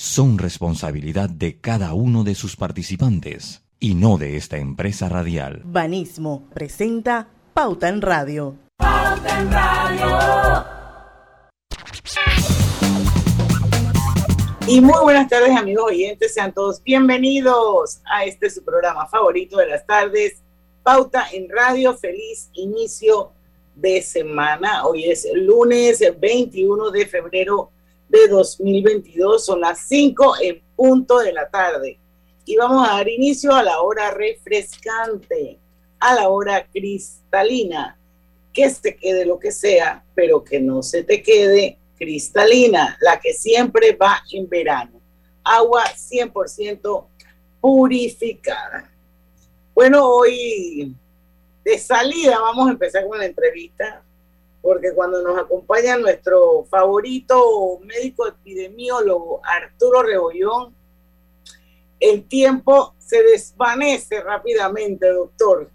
son responsabilidad de cada uno de sus participantes y no de esta empresa radial. Banismo presenta Pauta en Radio. Pauta en Radio. Y muy buenas tardes amigos oyentes, sean todos bienvenidos a este su programa favorito de las tardes, Pauta en Radio. Feliz inicio de semana. Hoy es lunes 21 de febrero de 2022, son las 5 en punto de la tarde. Y vamos a dar inicio a la hora refrescante, a la hora cristalina. Que se quede lo que sea, pero que no se te quede cristalina, la que siempre va en verano. Agua 100% purificada. Bueno, hoy de salida vamos a empezar con la entrevista, porque cuando nos acompaña nuestro favorito médico epidemiólogo, Arturo Rebollón, el tiempo se desvanece rápidamente, doctor.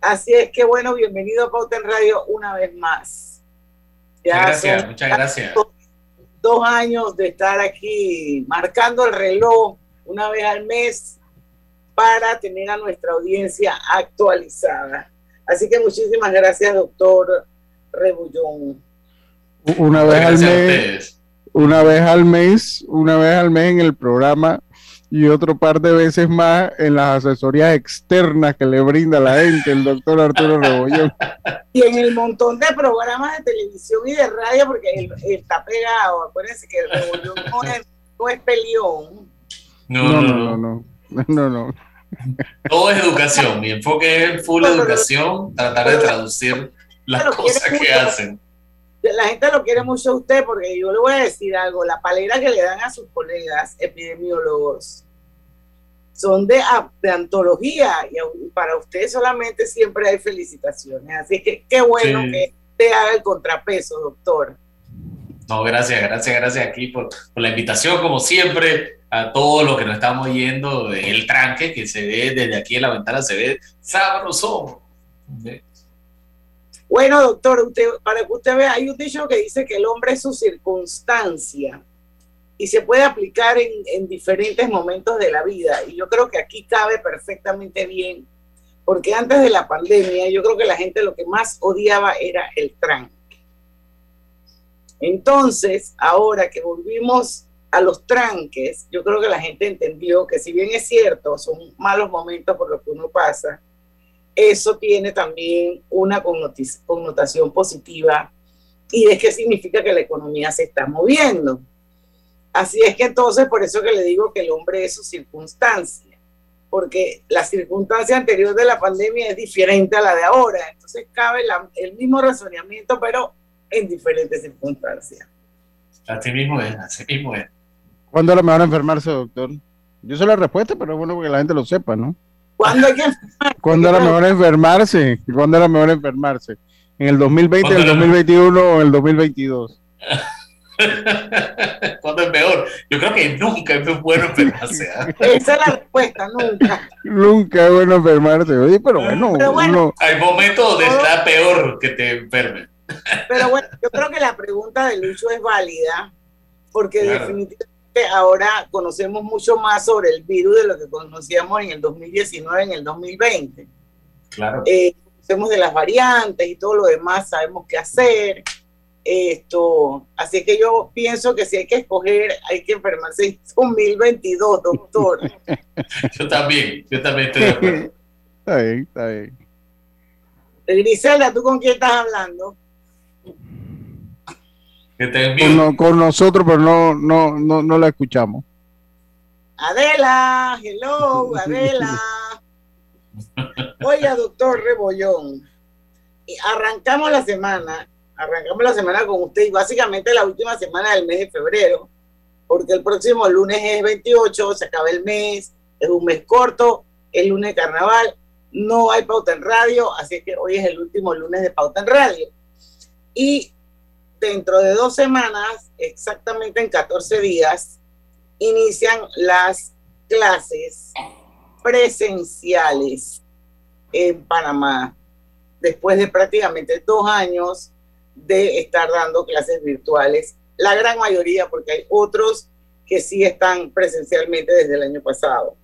Así es que bueno, bienvenido a Pauta en Radio una vez más. Ya gracias, muchas gracias. Dos, dos años de estar aquí marcando el reloj una vez al mes para tener a nuestra audiencia actualizada. Así que muchísimas gracias, doctor Rebullón. Una vez al mes, una vez al mes, una vez al mes en el programa y otro par de veces más en las asesorías externas que le brinda la gente, el doctor Arturo Rebollón. Y en el montón de programas de televisión y de radio, porque él, él está pegado. Acuérdense que el Rebollón no es, no es peleón. No, no, no. no, no, no, no. Todo es educación. Mi enfoque es full educación, tratar de traducir las cosas que hacen. La gente lo quiere mucho a usted porque yo le voy a decir algo, la palera que le dan a sus colegas epidemiólogos son de, de antología y para usted solamente siempre hay felicitaciones. Así que qué bueno sí. que te haga el contrapeso, doctor. No, gracias, gracias, gracias aquí por, por la invitación, como siempre a todos los que nos estamos yendo, el tranque que se ve desde aquí en la ventana, se ve sabroso. Bueno, doctor, usted, para que usted vea, hay un dicho que dice que el hombre es su circunstancia y se puede aplicar en, en diferentes momentos de la vida. Y yo creo que aquí cabe perfectamente bien, porque antes de la pandemia yo creo que la gente lo que más odiaba era el tranque. Entonces, ahora que volvimos a los tranques, yo creo que la gente entendió que si bien es cierto, son malos momentos por los que uno pasa, eso tiene también una connotación positiva y es que significa que la economía se está moviendo. Así es que entonces, por eso que le digo que el hombre es su circunstancia, porque la circunstancia anterior de la pandemia es diferente a la de ahora, entonces cabe la, el mismo razonamiento, pero en diferentes circunstancias. Así mismo es, así mismo es. ¿Cuándo era mejor enfermarse, doctor? Yo sé la respuesta, pero es bueno que la gente lo sepa, ¿no? ¿Cuándo hay que enfermarse? ¿Cuándo era mejor enfermarse? ¿Cuándo era mejor enfermarse? ¿En el 2020, en el 2021 o en el 2022? ¿Cuándo es peor? Yo creo que nunca es bueno enfermarse. ¿eh? Esa es la respuesta, nunca. nunca es bueno enfermarse. Oye, pero bueno, pero bueno uno... hay momentos donde está peor que te enfermes. Pero bueno, yo creo que la pregunta de Lucho es válida, porque claro. definitivamente ahora conocemos mucho más sobre el virus de lo que conocíamos en el 2019, en el 2020. Claro. Eh, conocemos de las variantes y todo lo demás, sabemos qué hacer. Esto, así que yo pienso que si hay que escoger, hay que enfermarse en 2022, doctor. yo también, yo también estoy de acuerdo. Está bien, está bien. Griselda, ¿tú con quién estás hablando? Que te con, con, nosotros, pero no, no, no, no la escuchamos. Adela, hello, Adela. Oiga, doctor Rebollón, arrancamos la semana, arrancamos la semana con usted y básicamente la última semana del mes de febrero, porque el próximo lunes es 28, se acaba el mes, es un mes corto, es lunes de carnaval, no hay pauta en radio, así que hoy es el último lunes de pauta en radio. Y dentro de dos semanas, exactamente en 14 días, inician las clases presenciales en Panamá, después de prácticamente dos años de estar dando clases virtuales, la gran mayoría, porque hay otros que sí están presencialmente desde el año pasado,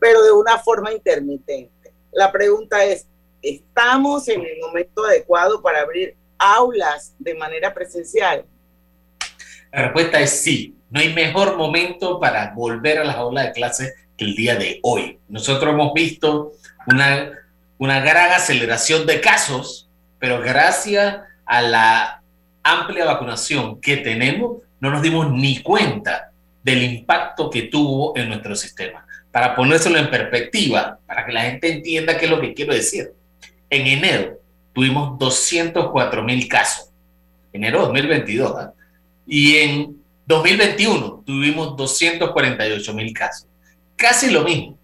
pero de una forma intermitente. La pregunta es, ¿estamos en el momento adecuado para abrir aulas de manera presencial? La respuesta es sí. No hay mejor momento para volver a las aulas de clase que el día de hoy. Nosotros hemos visto una, una gran aceleración de casos, pero gracias a la amplia vacunación que tenemos, no nos dimos ni cuenta del impacto que tuvo en nuestro sistema. Para ponérselo en perspectiva, para que la gente entienda qué es lo que quiero decir. En enero tuvimos 204 mil casos, enero 2022, ¿ah? y en 2021 tuvimos 248 mil casos. Casi lo mismo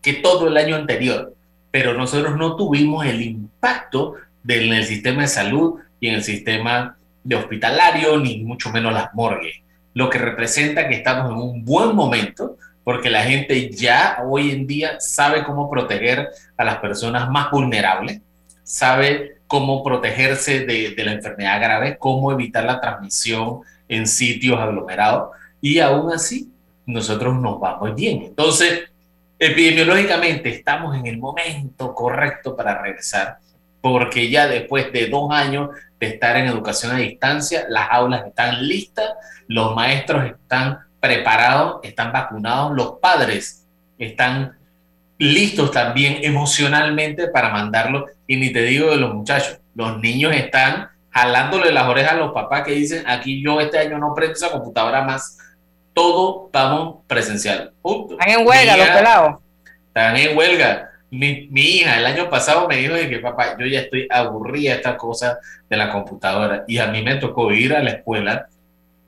que todo el año anterior, pero nosotros no tuvimos el impacto en el sistema de salud y en el sistema de hospitalario, ni mucho menos las morgues lo que representa que estamos en un buen momento porque la gente ya hoy en día sabe cómo proteger a las personas más vulnerables, sabe cómo protegerse de, la enfermedad grave, cómo evitar la transmisión en sitios aglomerados y aún así nosotros nos vamos bien. Entonces, epidemiológicamente estamos en el momento correcto para regresar porque ya después de dos años de estar en educación a distancia, las aulas están listas, los maestros están preparados, están vacunados, los padres están listos también emocionalmente para mandarlo. Y ni te digo de los muchachos, los niños están jalándole las orejas a los papás que dicen, aquí yo este año no prendo esa computadora más, todo vamos presencial. Están en huelga los pelados. Están en huelga mi, hija el año pasado me dijo de que papá, yo ya estoy aburrida de esta cosa de la computadora y a mí me tocó ir a la escuela,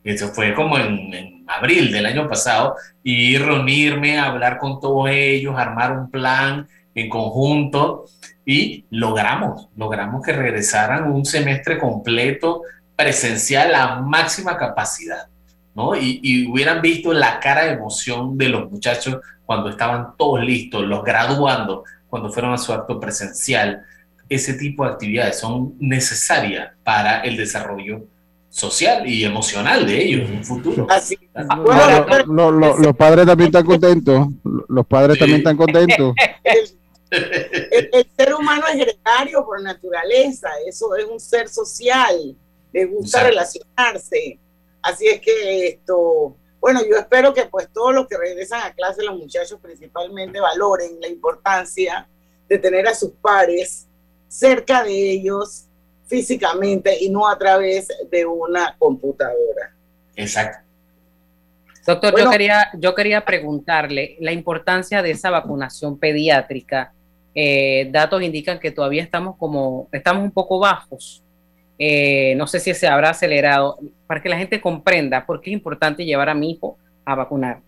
eso fue como en, abril del año pasado, y reunirme, hablar con todos ellos, armar un plan en conjunto y logramos, logramos que regresaran un semestre completo presencial a máxima capacidad. ¿no? Y, y, hubieran visto la cara de emoción de los muchachos cuando estaban todos listos, los graduando, cuando fueron a su acto presencial. Ese tipo de actividades son necesarias para el desarrollo social y emocional de ellos en un futuro. los padres también están contentos. Los padres también están contentos. El, ser humano es gregario por naturaleza, eso es un ser social, le gusta relacionarse. Así es que esto, bueno, yo espero que pues todos los que regresan a clase, los muchachos principalmente, valoren la importancia de tener a sus pares cerca de ellos físicamente y no a través de una computadora. Exacto. Doctor, yo, quería, yo quería preguntarle la importancia de esa vacunación pediátrica. Eh, datos indican que todavía estamos como, estamos un poco bajos eh, no sé si se habrá acelerado, para que la gente comprenda por qué es importante llevar a mi hijo a vacunar.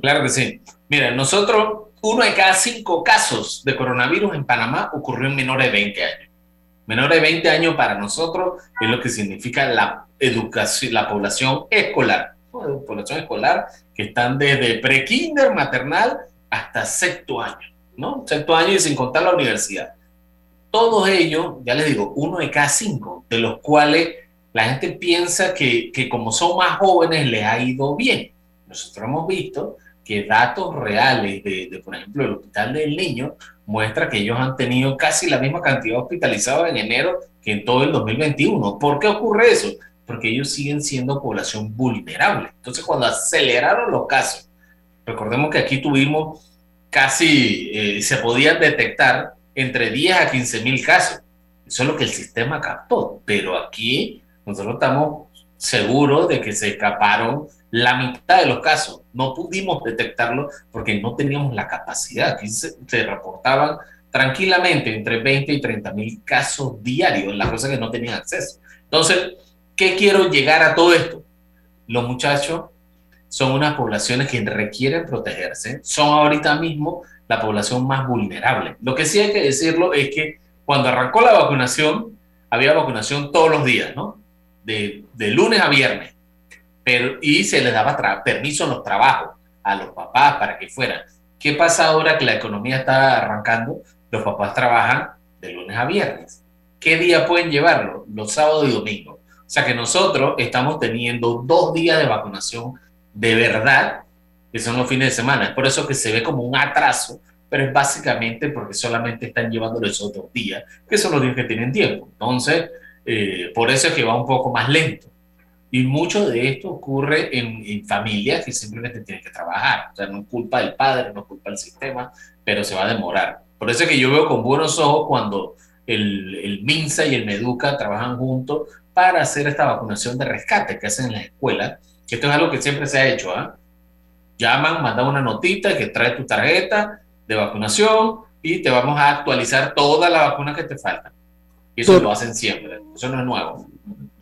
Claro que sí. Mira, nosotros, uno de cada cinco casos de coronavirus en Panamá ocurrió en menores de 20 años. Menores de 20 años para nosotros es lo que significa la educación, la población escolar. La población escolar que están desde pre-kinder, maternal, hasta sexto año, ¿no? Sexto año y sin contar la universidad todos ellos, ya les digo, uno de cada cinco, de los cuales la gente piensa que, que como son más jóvenes les ha ido bien. Nosotros hemos visto que datos reales de, de, por ejemplo, el Hospital del Niño muestra que ellos han tenido casi la misma cantidad de hospitalizados en enero que en todo el 2021. ¿Por qué ocurre eso? Porque ellos siguen siendo población vulnerable. Entonces, cuando aceleraron los casos, recordemos que aquí tuvimos casi, eh, se podían detectar entre 10 a 15 mil casos. Eso es lo que el sistema captó. Pero aquí nosotros estamos seguros de que se escaparon la mitad de los casos. No pudimos detectarlo porque no teníamos la capacidad. Aquí se, reportaban tranquilamente entre 20 y 30 mil casos diarios, las cosas que no tenían acceso. Entonces, ¿qué quiero llegar a todo esto? Los muchachos son unas poblaciones que requieren protegerse, son ahorita mismo la población más vulnerable. Lo que sí hay que decirlo es que cuando arrancó la vacunación, había vacunación todos los días, ¿no? De, lunes a viernes. Pero, y se les daba permiso en los trabajos a los papás para que fueran. ¿Qué pasa ahora que la economía está arrancando? Los papás trabajan de lunes a viernes. ¿Qué día pueden llevarlo? Los sábados y domingos. O sea que nosotros estamos teniendo dos días de vacunación de verdad, que son los fines de semana. Es por eso que se ve como un atraso, pero es básicamente porque solamente están llevando esos dos días, que son los días que tienen tiempo. Entonces, eh, por eso es que va un poco más lento. Y mucho de esto ocurre en, familias que simplemente tienen que trabajar. O sea, no es culpa del padre, no es culpa del sistema, pero se va a demorar. Por eso es que yo veo con buenos ojos cuando el, el MINSA y el MEDUCA trabajan juntos para hacer esta vacunación de rescate que hacen en las escuelas, que esto es algo que siempre se ha hecho. ¿ah? Llaman, mandan una notita que trae tu tarjeta de vacunación y te vamos a actualizar todas las vacunas que te faltan. Y eso lo hacen siempre, eso no es nuevo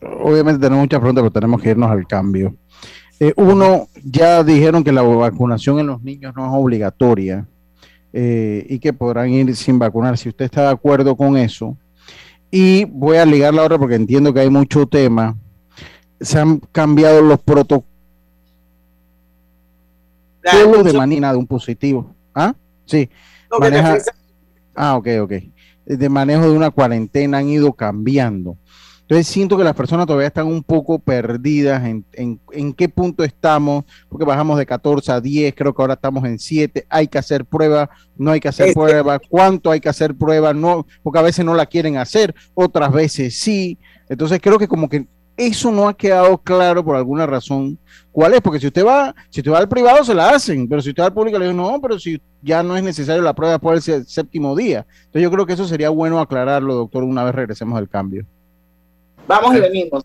obviamente tenemos muchas preguntas, pero tenemos que irnos al cambio. Eh, uno, ya dijeron que la vacunación en los niños no es obligatoria eh, y que podrán ir sin vacunar. Si usted está de acuerdo con eso, y voy a ligar la otra porque entiendo que hay mucho tema, se han cambiado los protocolos de manera de un positivo. ¿Ah? Sí. ah, ok, ok. De manejo de una cuarentena han ido cambiando. Entonces siento que las personas todavía están un poco perdidas en, en, qué punto estamos, porque bajamos de 14 a 10, creo que ahora estamos en 7, hay que hacer pruebas, no hay que hacer pruebas, cuánto hay que hacer pruebas, no, porque a veces no la quieren hacer, otras veces sí. Entonces creo que como que eso no ha quedado claro por alguna razón. ¿Cuál es? Porque si usted va, si usted va al privado se la hacen, pero si usted va al público le digo, no, pero si ya no es necesario la prueba por el séptimo día. Entonces yo creo que eso sería bueno aclararlo, doctor, una vez regresemos al cambio. Vamos y venimos.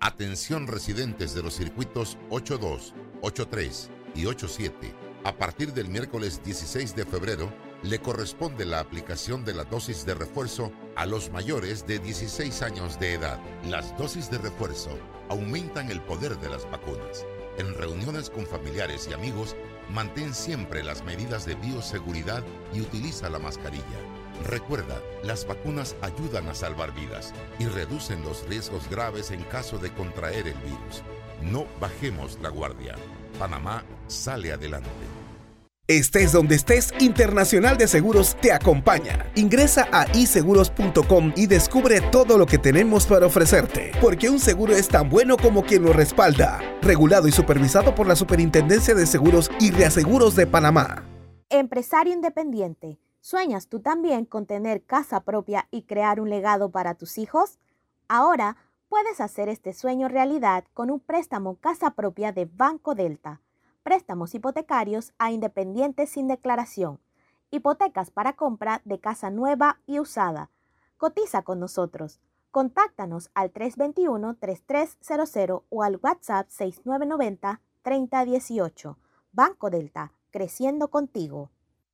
Atención residentes de los circuitos 82, 83 y 87. A partir del miércoles 16 de febrero, le corresponde la aplicación de la dosis de refuerzo a los mayores de 16 años de edad. Las dosis de refuerzo aumentan el poder de las vacunas. En reuniones con familiares y amigos, mantén siempre las medidas de bioseguridad y utiliza la mascarilla. Recuerda, las vacunas ayudan a salvar vidas y reducen los riesgos graves en caso de contraer el virus. No bajemos la guardia. Panamá sale adelante. Estés donde estés, Internacional de Seguros te acompaña. Ingresa a iseguros.com y descubre todo lo que tenemos para ofrecerte, porque un seguro es tan bueno como quien lo respalda. Regulado y supervisado por la Superintendencia de Seguros y Reaseguros de Panamá. Empresario independiente ¿Sueñas tú también con tener casa propia y crear un legado para tus hijos? Ahora puedes hacer este sueño realidad con un préstamo casa propia de Banco Delta. Préstamos hipotecarios a independientes sin declaración. Hipotecas para compra de casa nueva y usada. Cotiza con nosotros. Contáctanos al 321-3300 o al WhatsApp 6990-3018. Banco Delta, creciendo contigo.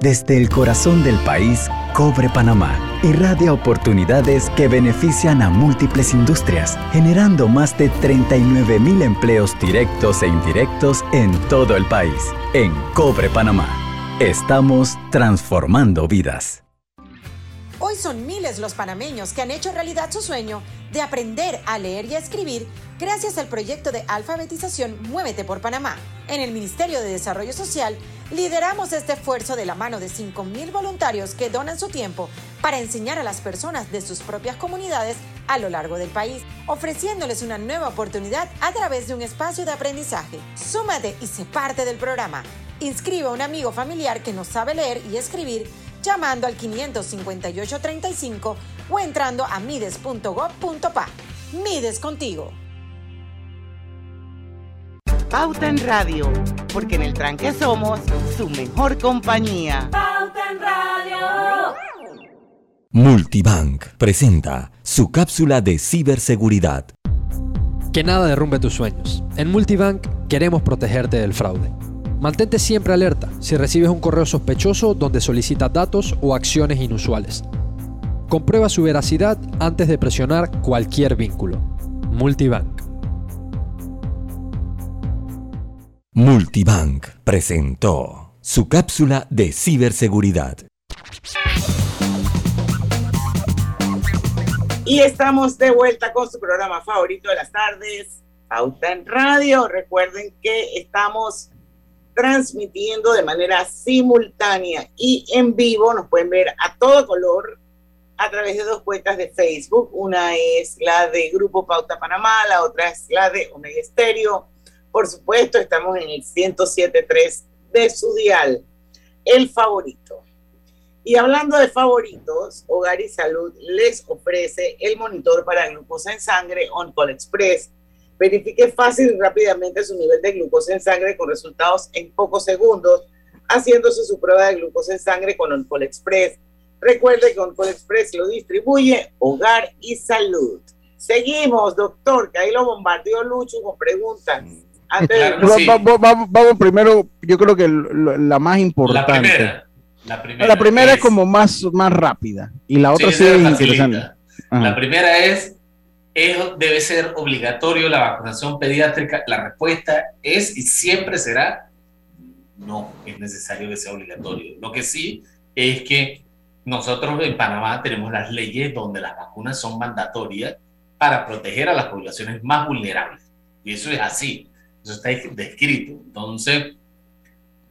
Desde el corazón del país, Cobre Panamá irradia oportunidades que benefician a múltiples industrias, generando más de 39 mil empleos directos e indirectos en todo el país. En Cobre Panamá, estamos transformando vidas. Hoy son miles los panameños que han hecho realidad su sueño de aprender a leer y a escribir gracias al proyecto de alfabetización Muévete por Panamá. En el Ministerio de Desarrollo Social lideramos este esfuerzo de la mano de 5.000 voluntarios que donan su tiempo para enseñar a las personas de sus propias comunidades a lo largo del país, ofreciéndoles una nueva oportunidad a través de un espacio de aprendizaje. Súmate y sé parte del programa. Inscribe a un amigo familiar que no sabe leer y escribir llamando al 55835 o entrando a mides.gov.pa. Mides contigo. Pauta en Radio, porque en el tranque somos su mejor compañía. Pauta en Radio. Multibank presenta su cápsula de ciberseguridad. Que nada derrumbe tus sueños. En Multibank queremos protegerte del fraude. Mantente siempre alerta si recibes un correo sospechoso donde solicitas datos o acciones inusuales. Comprueba su veracidad antes de presionar cualquier vínculo. Multibank. Multibank presentó su cápsula de ciberseguridad. Y estamos de vuelta con su programa favorito de las tardes, Pauta en Radio. Recuerden que estamos transmitiendo de manera simultánea y en vivo. Nos pueden ver a todo color a través de dos cuentas de Facebook. Una es la de Grupo Pauta Panamá, la otra es la de Omega Estéreo. Por supuesto, estamos en el 107.3 de su dial, el favorito. Y hablando de favoritos, Hogar y Salud les ofrece el monitor para glucosa en sangre OnCall Express Verifique fácil y rápidamente su nivel de glucosa en sangre con resultados en pocos segundos, haciéndose su prueba de glucosa en sangre con Oncol Express. Recuerde que Oncol Express lo distribuye Hogar y Salud. Seguimos, doctor, que ahí lo bombardeó Lucho con preguntas. Vamos, primero, yo creo que la más importante. La primera. La primera, la primera es, como más, más rápida y la otra sí, es interesante. La primera es debe ser obligatorio la vacunación pediátrica? La respuesta es y siempre será no, es necesario que sea obligatorio. Lo que sí es que nosotros en Panamá tenemos las leyes donde las vacunas son mandatorias para proteger a las poblaciones más vulnerables. Y eso es así, eso está descrito. Entonces,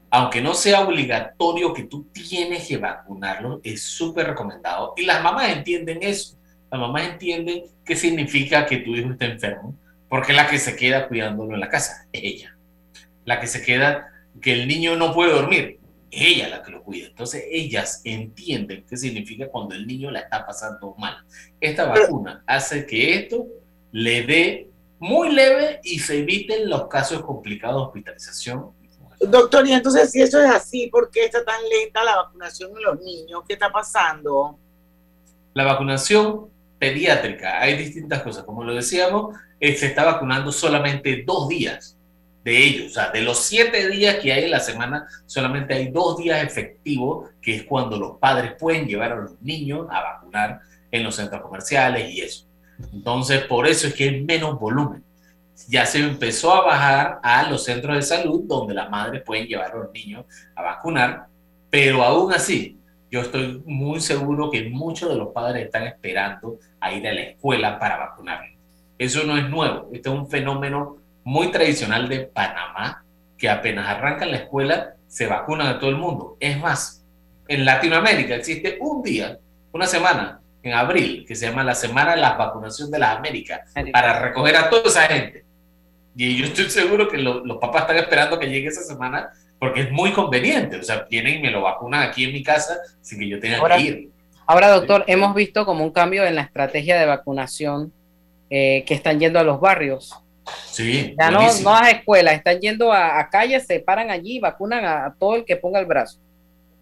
aunque no sea obligatorio que tú tienes que vacunarlo, es súper recomendado. Y las mamás entienden eso la mamá entiende qué significa que tu hijo esté enfermo, porque la que se queda cuidándolo en la casa es ella. La que se queda, que el niño no puede dormir, es ella la que lo cuida. Entonces ellas entienden qué significa cuando el niño la está pasando mal. Esta vacuna hace que esto le dé muy leve y se eviten los casos complicados de hospitalización. Doctor, y entonces si eso es así, ¿por qué está tan lenta la vacunación en los niños? ¿Qué está pasando? La vacunación pediátrica. Hay distintas cosas. Como lo decíamos, eh, se está vacunando solamente dos días de ellos. O sea, de los siete días que hay en la semana, solamente hay dos días efectivos, que es cuando los padres pueden llevar a los niños a vacunar en los centros comerciales y eso. Entonces, por eso es que hay menos volumen. Ya se empezó a bajar a los centros de salud donde las madres pueden llevar a los niños a vacunar, pero aún así, yo estoy muy seguro que muchos de los padres están esperando a ir a la escuela para vacunar. Eso no es nuevo, este es un fenómeno muy tradicional de Panamá, que apenas arrancan la escuela se vacunan a todo el mundo. Es más, en Latinoamérica existe un día, una semana, en abril, que se llama la Semana de la Vacunación de las Américas, para recoger a toda esa gente. Y yo estoy seguro que los papás están esperando que llegue esa semana porque es muy conveniente. O sea, vienen y me lo vacunan aquí en mi casa sin que yo tenga Ahora- que ir. Ahora, doctor, hemos visto como un cambio en la estrategia de vacunación eh, que están yendo a los barrios. Sí, Ya no, no a las escuelas, están yendo a, a calles, se paran allí y vacunan a, a todo el que ponga el brazo.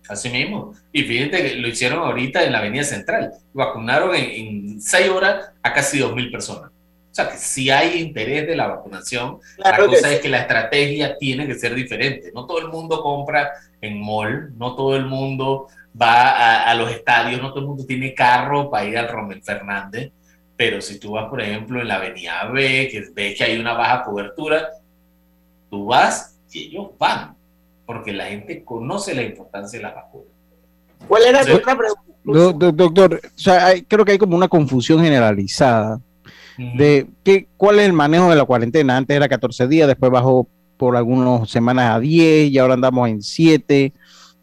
Así mismo. Y fíjate que lo hicieron ahorita en la Avenida Central. Vacunaron en, en seis horas a casi 2.000 personas. O sea que si hay interés de la vacunación, Claro la cosa es que la estrategia tiene que ser diferente. No todo el mundo compra en mall, no todo el mundo va a, a los estadios, no todo el mundo tiene carro para ir al Romel Fernández. Pero si tú vas, por ejemplo, en la Avenida B, que ves que hay una baja cobertura, tú vas y ellos van, porque la gente conoce la importancia de la vacuna. ¿Cuál era tu otra pregunta? Do- do- doctor, o sea, hay- creo que hay como una confusión generalizada de qué, cuál es el manejo de la cuarentena. Antes era 14 días, después bajó por algunas semanas a 10 y ahora andamos en 7.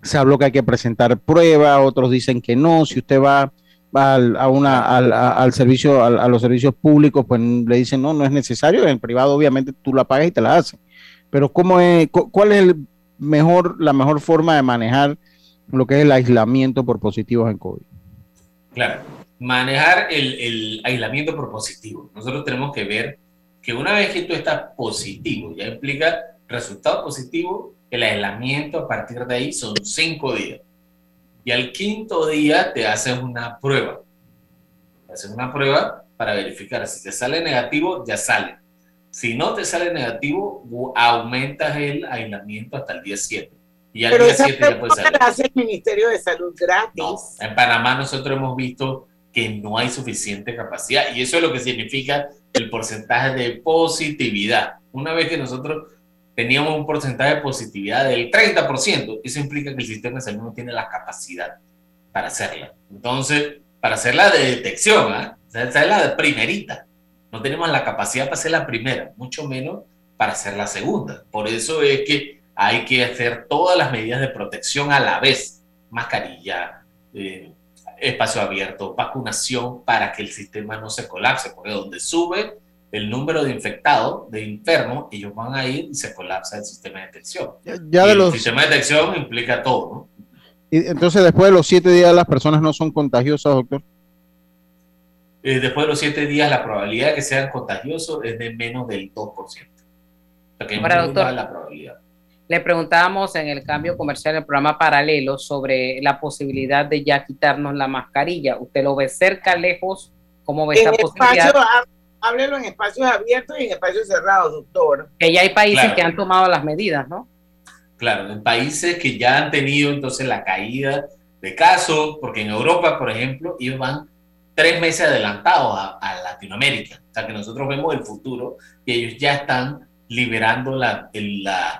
Se habló que hay que presentar pruebas, otros dicen que no. Si usted va, va al, a una, al, a- al servicio, al- a, los servicios públicos, pues le dicen no, no es necesario. En el privado, obviamente, tú la pagas y te la hacen. Pero ¿cómo es, cu- ¿cuál es el mejor, la mejor forma de manejar lo que es el aislamiento por positivos en COVID? Claro, manejar el, el aislamiento propositivo. Nosotros tenemos que ver que una vez que tú estás positivo, ya implica resultado positivo, el aislamiento a partir de ahí son cinco días. Y al quinto día te haces una prueba. Te haces una prueba para verificar. Si te sale negativo, ya sale. Si no te sale negativo, aumentas el aislamiento hasta el día 7. Y al Pero día esa 7 ya puedes salir. la hace el Ministerio de Salud gratis. En Panamá nosotros hemos visto que no hay suficiente capacidad y eso es lo que significa el porcentaje de positividad. Una vez que nosotros teníamos un porcentaje de positividad del 30%, eso implica que el sistema de salud no tiene la capacidad para hacerla. Entonces, para hacerla de detección, ¿ah? O sea, esa es la de primerita. No tenemos la capacidad para hacer la primera, mucho menos para hacer la segunda. Por eso es que hay que hacer todas las medidas de protección a la vez. Mascarilla, eh, espacio abierto, vacunación para que el sistema no se colapse, porque donde sube el número de infectados, de enfermos, ellos van a ir y se colapsa el sistema de detección. ya Y de el los- sistema de detección implica todo, ¿no? Y entonces, después de los siete días, las personas no son contagiosas, doctor. Eh, después de los siete días, la probabilidad de que sean contagiosos es de menos del 2%. O sea que es Ahora, muy doctor. baja la probabilidad. Le preguntábamos en el cambio comercial del programa paralelo sobre la posibilidad de ya quitarnos la mascarilla. ¿Usted lo ve cerca, lejos? ¿Cómo ve En esta posibilidad? háblelo en espacios abiertos y en espacios cerrados, doctor. Que ya hay países Claro. que han tomado las medidas, ¿no? Claro, en países que ya han tenido entonces la caída de casos, porque en Europa, por ejemplo, ellos van tres meses adelantados a, Latinoamérica. O sea que nosotros vemos el futuro y ellos ya están liberando las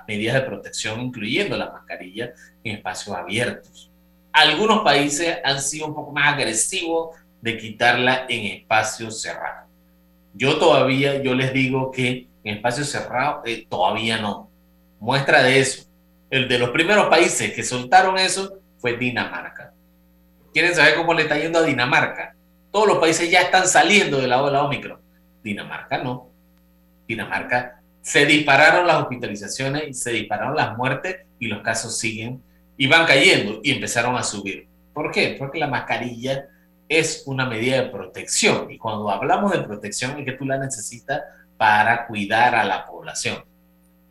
medidas de protección, incluyendo la mascarilla, en espacios abiertos. Algunos países han sido un poco más agresivos de quitarla en espacios cerrados. Yo todavía, yo les digo que en espacios cerrados eh, todavía no. Muestra de eso. El de los primeros países que soltaron eso fue Dinamarca. ¿Quieren saber cómo le está yendo a Dinamarca? Todos los países ya están saliendo del lado de la Omicron. Dinamarca no. Dinamarca se dispararon las hospitalizaciones y se dispararon las muertes y los casos siguen y van cayendo y empezaron a subir. ¿Por qué? Porque la mascarilla es una medida de protección y cuando hablamos de protección es que tú la necesitas para cuidar a la población.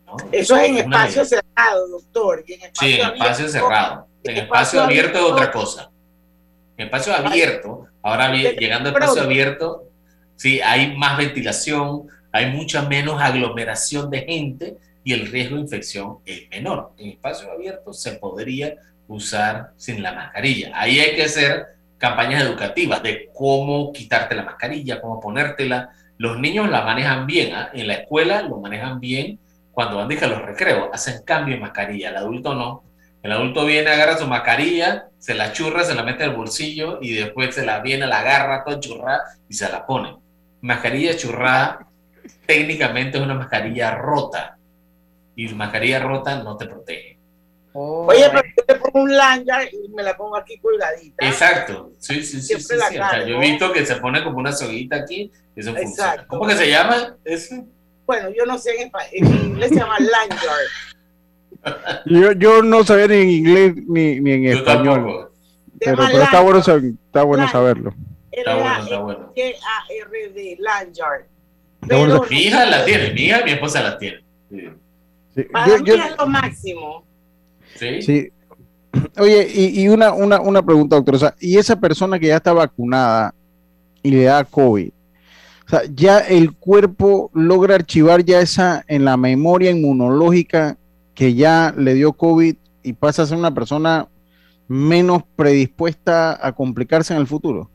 ¿no? Eso es en espacio cerrado, doctor. Y en espacio Sí, en abierto- espacio cerrado. En espacio espacio abierto es otra cosa. En espacio abierto, ahora bien, llegando a espacio abierto, sí, hay más ventilación, hay mucha menos aglomeración de gente y el riesgo de infección es menor. En espacio abierto se podría usar sin la mascarilla. Ahí hay que hacer campañas educativas de cómo quitarte la mascarilla, cómo ponértela. Los niños la manejan bien, ¿ah? en la escuela lo manejan bien cuando van a los recreos, hacen cambio de mascarilla, el adulto no. El adulto viene, agarra su mascarilla, se la churra, se la mete al bolsillo y después se la viene, la agarra toda churrada y se la pone. Mascarilla churrada técnicamente es una mascarilla rota y mascarilla rota no te protege. Oye, pero yo te pongo un lanyard y me la pongo aquí colgadita. Exacto, sí, sí, sí. sí, Siempre la sí. O sea, yo he visto que se pone como una soguita aquí, eso funciona. Exacto. ¿Cómo que se llama? Eso. Bueno, yo no sé en inglés se llama lanyard. Yo, yo no sabía ni en inglés ni, ni en español. Pero, pero está bueno, está bueno saberlo. Está bueno, está bueno. G-A-R-D, Lanyard. mi hija la tiene, mi hija mi esposa la tiene. Sí. Para mí es lo máximo. Sí. sí. Oye, y, y una, una, una, pregunta, doctor. O sea, y esa persona que ya está vacunada y le da COVID, o sea, ya el cuerpo logra archivar ya esa en la memoria inmunológica que ya le dio COVID y pasa a ser una persona menos predispuesta a complicarse en el futuro.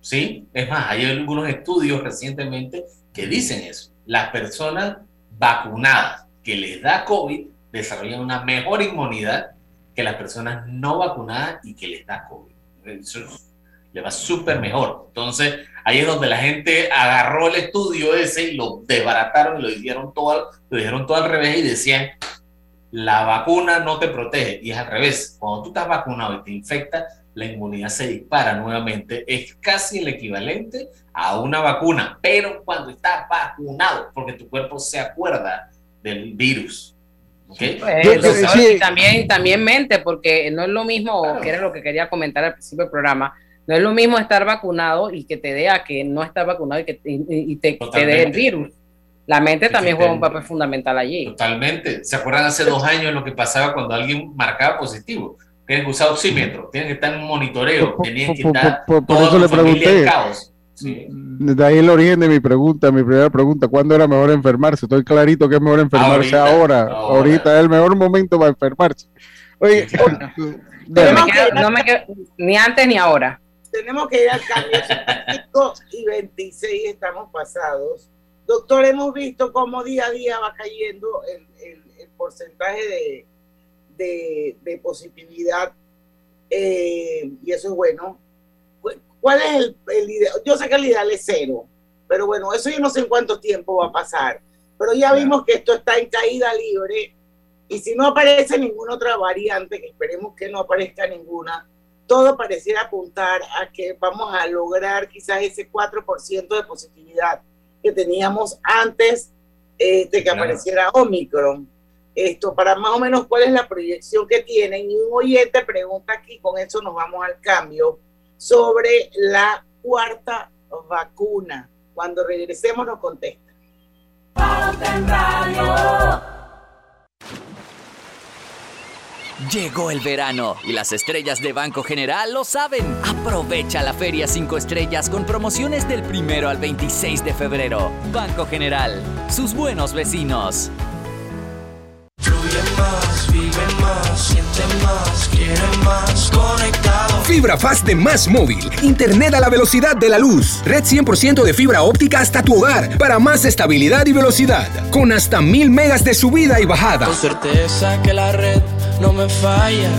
Sí, es más, hay algunos estudios recientemente que dicen eso. Las personas vacunadas que les da COVID desarrollan una mejor inmunidad que las personas no vacunadas y que les da COVID. Le va súper mejor. Entonces, ahí es donde la gente agarró el estudio ese y lo desbarataron y lo dijeron todo, lo dijeron todo al revés y decían, la vacuna no te protege. Y es al revés. Cuando tú estás vacunado y te infecta, la inmunidad se dispara nuevamente. Es casi el equivalente a una vacuna, pero cuando estás vacunado, porque tu cuerpo se acuerda del virus. ¿okay? Pues, también, también mente, porque no es lo mismo, que era lo que quería comentar al principio del programa, no es lo mismo estar vacunado y que te dé a que no estar vacunado y que y, te, te dé el virus. La mente también juega un papel fundamental allí. Totalmente. ¿Se acuerdan hace dos años lo que pasaba cuando alguien marcaba positivo? Tienen que usar oxímetro, tienen que estar en monitoreo, tienen que estar por, eso le pregunté. De ahí el origen de mi pregunta, mi primera pregunta, ¿cuándo era mejor enfermarse? Estoy clarito que es mejor enfermarse ahora. Ahorita, es el mejor momento para enfermarse. Oye, no me ni antes ni ahora. Tenemos que ir al cambio 5 y 26 estamos pasados. Doctor, hemos visto cómo día a día va cayendo el, el, porcentaje de, de, de positividad eh, y eso es bueno. ¿Cuál es el, el, ideal? Yo sé que el ideal es cero, pero bueno, eso yo no sé en cuánto tiempo va a pasar. Pero ya vimos que esto está en caída libre y si no aparece ninguna otra variante, que esperemos que no aparezca ninguna, todo pareciera apuntar a que vamos a lograr quizás ese 4% de positividad que teníamos antes eh, de que apareciera Omicron. Esto, para más o menos cuál es la proyección que tienen. Y un oyente pregunta aquí, con eso nos vamos al cambio, sobre la cuarta vacuna. Cuando regresemos nos contesta. Llegó el verano y las estrellas de Banco General lo saben. Aprovecha la Feria 5 Estrellas con promociones del primero al 26 de febrero. Banco General, sus buenos vecinos. Fibra Fast de Más Móvil. Internet a la velocidad de la luz. Red 100% de fibra óptica hasta tu hogar. Para más estabilidad y velocidad. Con hasta mil megas de subida y bajada. Con certeza que la red no me falla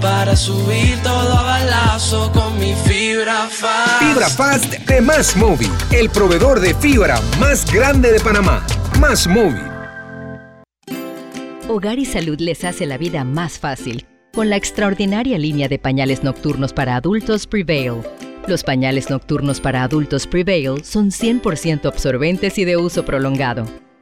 para subir todo a balazo con mi fibra fast. Fibra Fast de Más Móvil, el proveedor de fibra más grande de Panamá. Más Móvil. Hogar y Salud les hace la vida más fácil con la extraordinaria línea de pañales nocturnos para adultos Prevail. Los pañales nocturnos para adultos Prevail son 100% absorbentes y de uso prolongado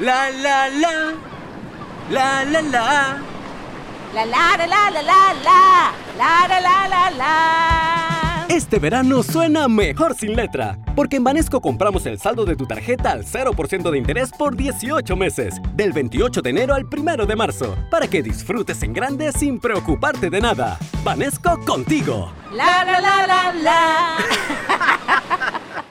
La la la. La la la. La la la la la la la. La la la la la. Este verano suena mejor sin letra, porque en Banesco compramos el saldo de tu tarjeta al 0% de interés por 18 meses, del 28 de enero al 1 de marzo, para que disfrutes en grande sin preocuparte de nada. Banesco contigo. La la la la la.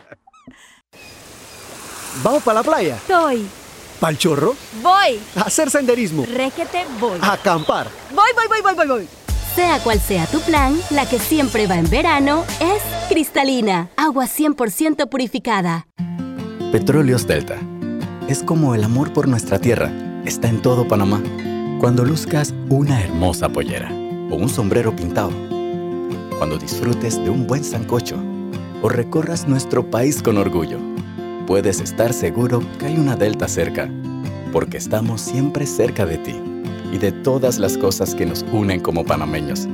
¿Vamos para la playa? Estoy. ¿Pal chorro? Voy. A hacer senderismo. Requete voy. A acampar. Voy, voy, voy, voy, voy, voy. Sea cual sea tu plan, la que siempre va en verano es cristalina, agua 100% purificada. Petróleos Delta. Es como el amor por nuestra tierra está en todo Panamá. Cuando luzcas una hermosa pollera o un sombrero pintado. Cuando disfrutes de un buen sancocho o recorras nuestro país con orgullo. Puedes estar seguro que hay una Delta cerca, porque estamos siempre cerca de ti y de todas las cosas que nos unen como panameños.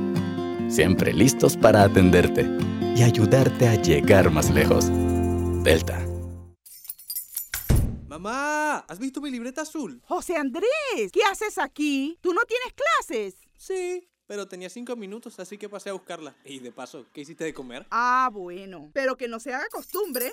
Siempre listos para atenderte y ayudarte a llegar más lejos. Delta. Mamá, ¿has visto mi libreta azul? José Andrés, ¿qué haces aquí? ¿Tú no tienes clases? Sí, pero tenía cinco minutos, así que pasé a buscarla. Y de paso, ¿qué hiciste de comer? Ah, bueno, pero que no se haga costumbre.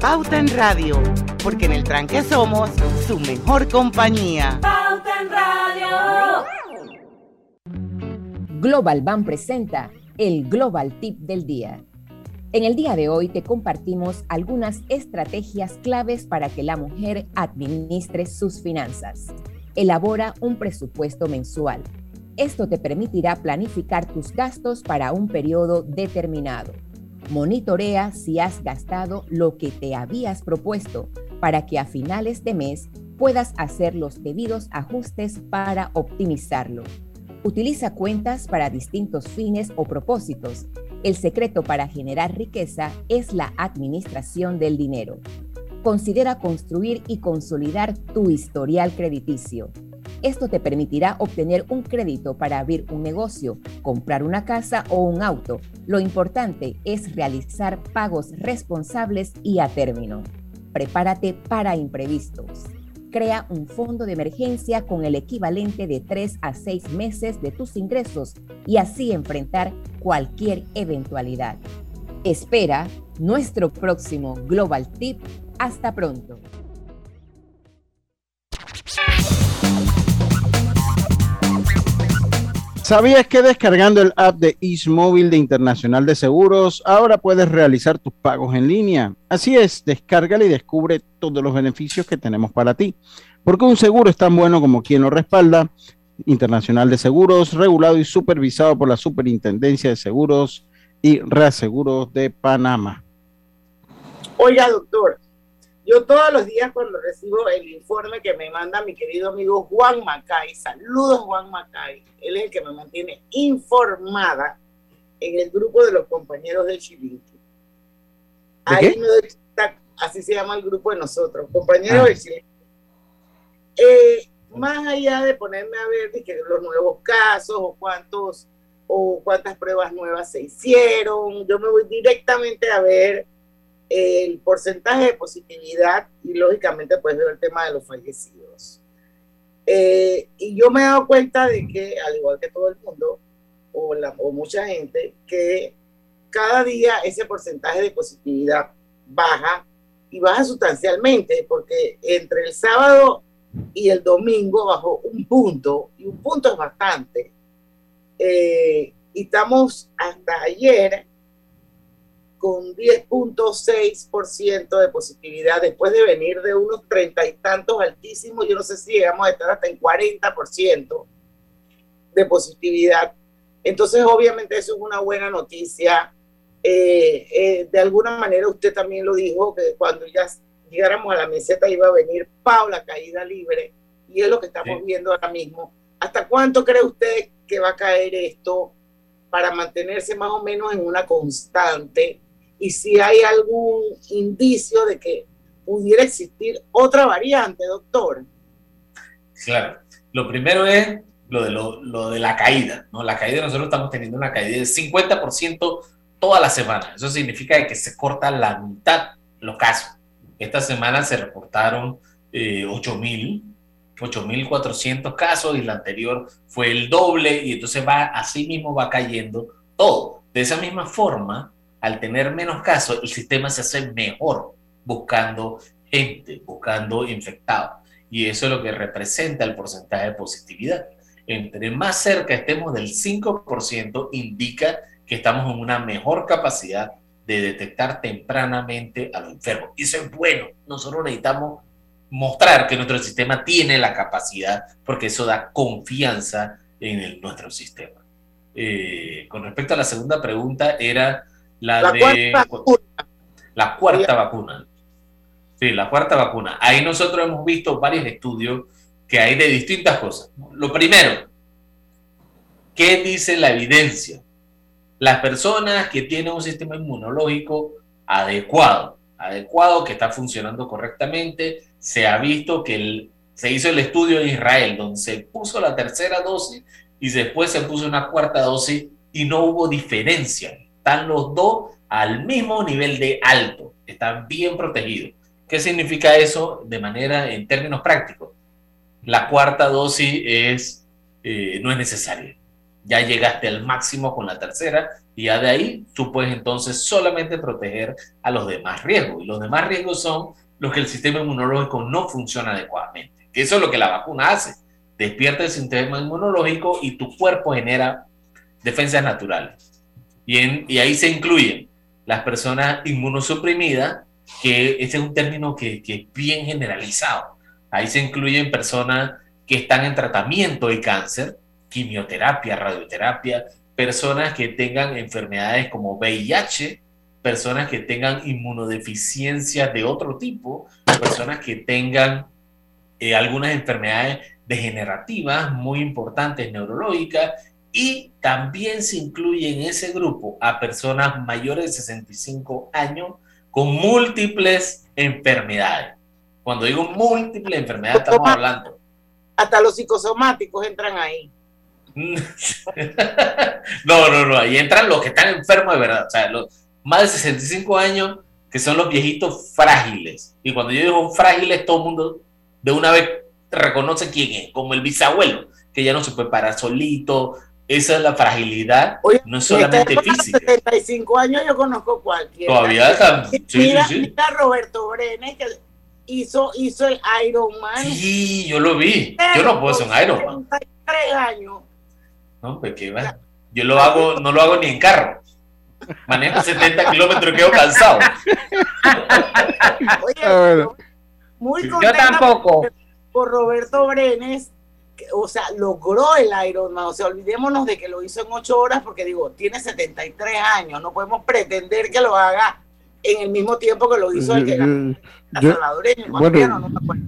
Pauta en Radio, porque en el tranque somos su mejor compañía. Pauta en Radio. Global Bank presenta el Global Tip del Día. En el día de hoy te compartimos algunas estrategias claves para que la mujer administre sus finanzas. Elabora un presupuesto mensual. Esto te permitirá planificar tus gastos para un periodo determinado. Monitorea si has gastado lo que te habías propuesto para que a finales de mes puedas hacer los debidos ajustes para optimizarlo. Utiliza cuentas para distintos fines o propósitos. El secreto para generar riqueza es la administración del dinero. Considera construir y consolidar tu historial crediticio. Esto te permitirá obtener un crédito para abrir un negocio, comprar una casa o un auto. Lo importante es realizar pagos responsables y a término. Prepárate para imprevistos. Crea un fondo de emergencia con el equivalente de 3 a 6 meses de tus ingresos y así enfrentar cualquier eventualidad. Espera nuestro próximo Global Tip. Hasta pronto. ¿Sabías que descargando el app de Móvil de Internacional de Seguros, ahora puedes realizar tus pagos en línea? Así es, descárgala y descubre todos los beneficios que tenemos para ti. Porque un seguro es tan bueno como quien lo respalda. Internacional de Seguros, regulado y supervisado por la Superintendencia de Seguros y Reaseguros de Panamá. Oiga, doctor, yo todos los días cuando recibo el informe que me manda mi querido amigo Juan Macay, saludos Juan Macay, él es el que me mantiene informada en el grupo de los compañeros de Chilinqui. Ahí no así se llama el grupo de nosotros, compañeros de Chilinqui. Eh, más allá de ponerme a ver de que los nuevos casos o cuántos o cuántas pruebas nuevas se hicieron, yo me voy directamente a ver el porcentaje de positividad y lógicamente pues ver el tema de los fallecidos. Eh, y yo me he dado cuenta de que, al igual que todo el mundo, o, la, o mucha gente, que cada día ese porcentaje de positividad baja y baja sustancialmente, porque entre el sábado y el domingo bajó un punto, y un punto es bastante. Eh, y estamos hasta ayer con 10.6% de positividad, después de venir de unos treinta y tantos altísimos, yo no sé si llegamos a estar hasta en 40% de positividad. Entonces, obviamente, eso es una buena noticia. Eh, eh, de alguna manera, usted también lo dijo, que cuando ya llegáramos a la meseta iba a venir Paula caída libre, y es lo que estamos viendo ahora mismo. ¿Hasta cuánto cree usted que va a caer esto para mantenerse más o menos en una constante? Y si hay algún indicio de que pudiera existir otra variante, doctor. Claro, lo primero es lo de, lo, de la caída, ¿no? La caída, nosotros estamos teniendo una caída del 50% toda la semana. Eso significa que se corta la mitad los casos. Esta semana se reportaron eh, 8.000, 8.400 casos y la anterior fue el doble y entonces va, así mismo va cayendo todo. De esa misma forma, al tener menos casos, el sistema se hace mejor buscando gente, buscando infectados. Y eso es lo que representa el porcentaje de positividad. entre más cerca estemos del 5%, indica que estamos en una mejor capacidad de detectar tempranamente a los enfermos. Y eso es bueno. Nosotros necesitamos mostrar que nuestro sistema tiene la capacidad, porque eso da confianza en nuestro sistema. Eh, con respecto a la segunda pregunta, era la, de la cuarta vacuna. Sí, la cuarta vacuna. Ahí nosotros hemos visto varios estudios que hay de distintas cosas. Lo primero, ¿qué dice la evidencia? Las personas que tienen un sistema inmunológico adecuado, adecuado, que está funcionando correctamente, se ha visto que se hizo el estudio en Israel, donde se puso la tercera dosis y después se puso una cuarta dosis y no hubo diferencia. Están los dos al mismo nivel de alto, están bien protegidos. ¿Qué significa eso de manera, en términos prácticos? La cuarta dosis es, eh, no es necesaria. Ya llegaste al máximo con la tercera y ya de ahí tú puedes entonces solamente proteger a los demás riesgos. Y los demás riesgos son los que el sistema inmunológico no funciona adecuadamente. Eso es lo que la vacuna hace. Despierta el sistema inmunológico y tu cuerpo genera defensas naturales. Y, ahí se incluyen las personas inmunosuprimidas, que ese es un término que, que es bien generalizado. Ahí se incluyen personas que están en tratamiento de cáncer, quimioterapia, radioterapia, personas que tengan enfermedades como VIH, personas que tengan inmunodeficiencias de otro tipo, personas que tengan eh, algunas enfermedades degenerativas muy importantes, neurológicas, y también se incluye en ese grupo a personas mayores de 65 años con múltiples enfermedades. Cuando digo múltiples enfermedades, estamos hablando. Hasta los psicosomáticos entran ahí. no, no, no, ahí entran los que están enfermos de verdad. O sea, los, más de 65 años, que son los viejitos frágiles. Y cuando yo digo frágiles, todo el mundo de una vez reconoce quién es, como el bisabuelo, que ya no se puede parar solito. Esa es la fragilidad, no es solamente física. 75 años yo conozco cualquiera. Todavía está. Sí, mira, sí, sí. mira Roberto Brenes, que hizo, hizo el Iron Man. Sí, yo lo vi. Yo no puedo hacer un Iron Man. 33 años. No, pues qué va. Yo lo hago, no lo hago ni en carro. Manejo 70 kilómetros y quedo cansado. Oye, muy Yo contenta tampoco. Por, Roberto Brenes, o sea, logró el Ironman. O sea, olvidémonos de que lo hizo en 8 horas, porque digo, tiene 73 años. No podemos pretender que lo haga en el mismo tiempo que lo hizo el que ganó la Yo- salvadoreña, el bueno. no me acuerdo.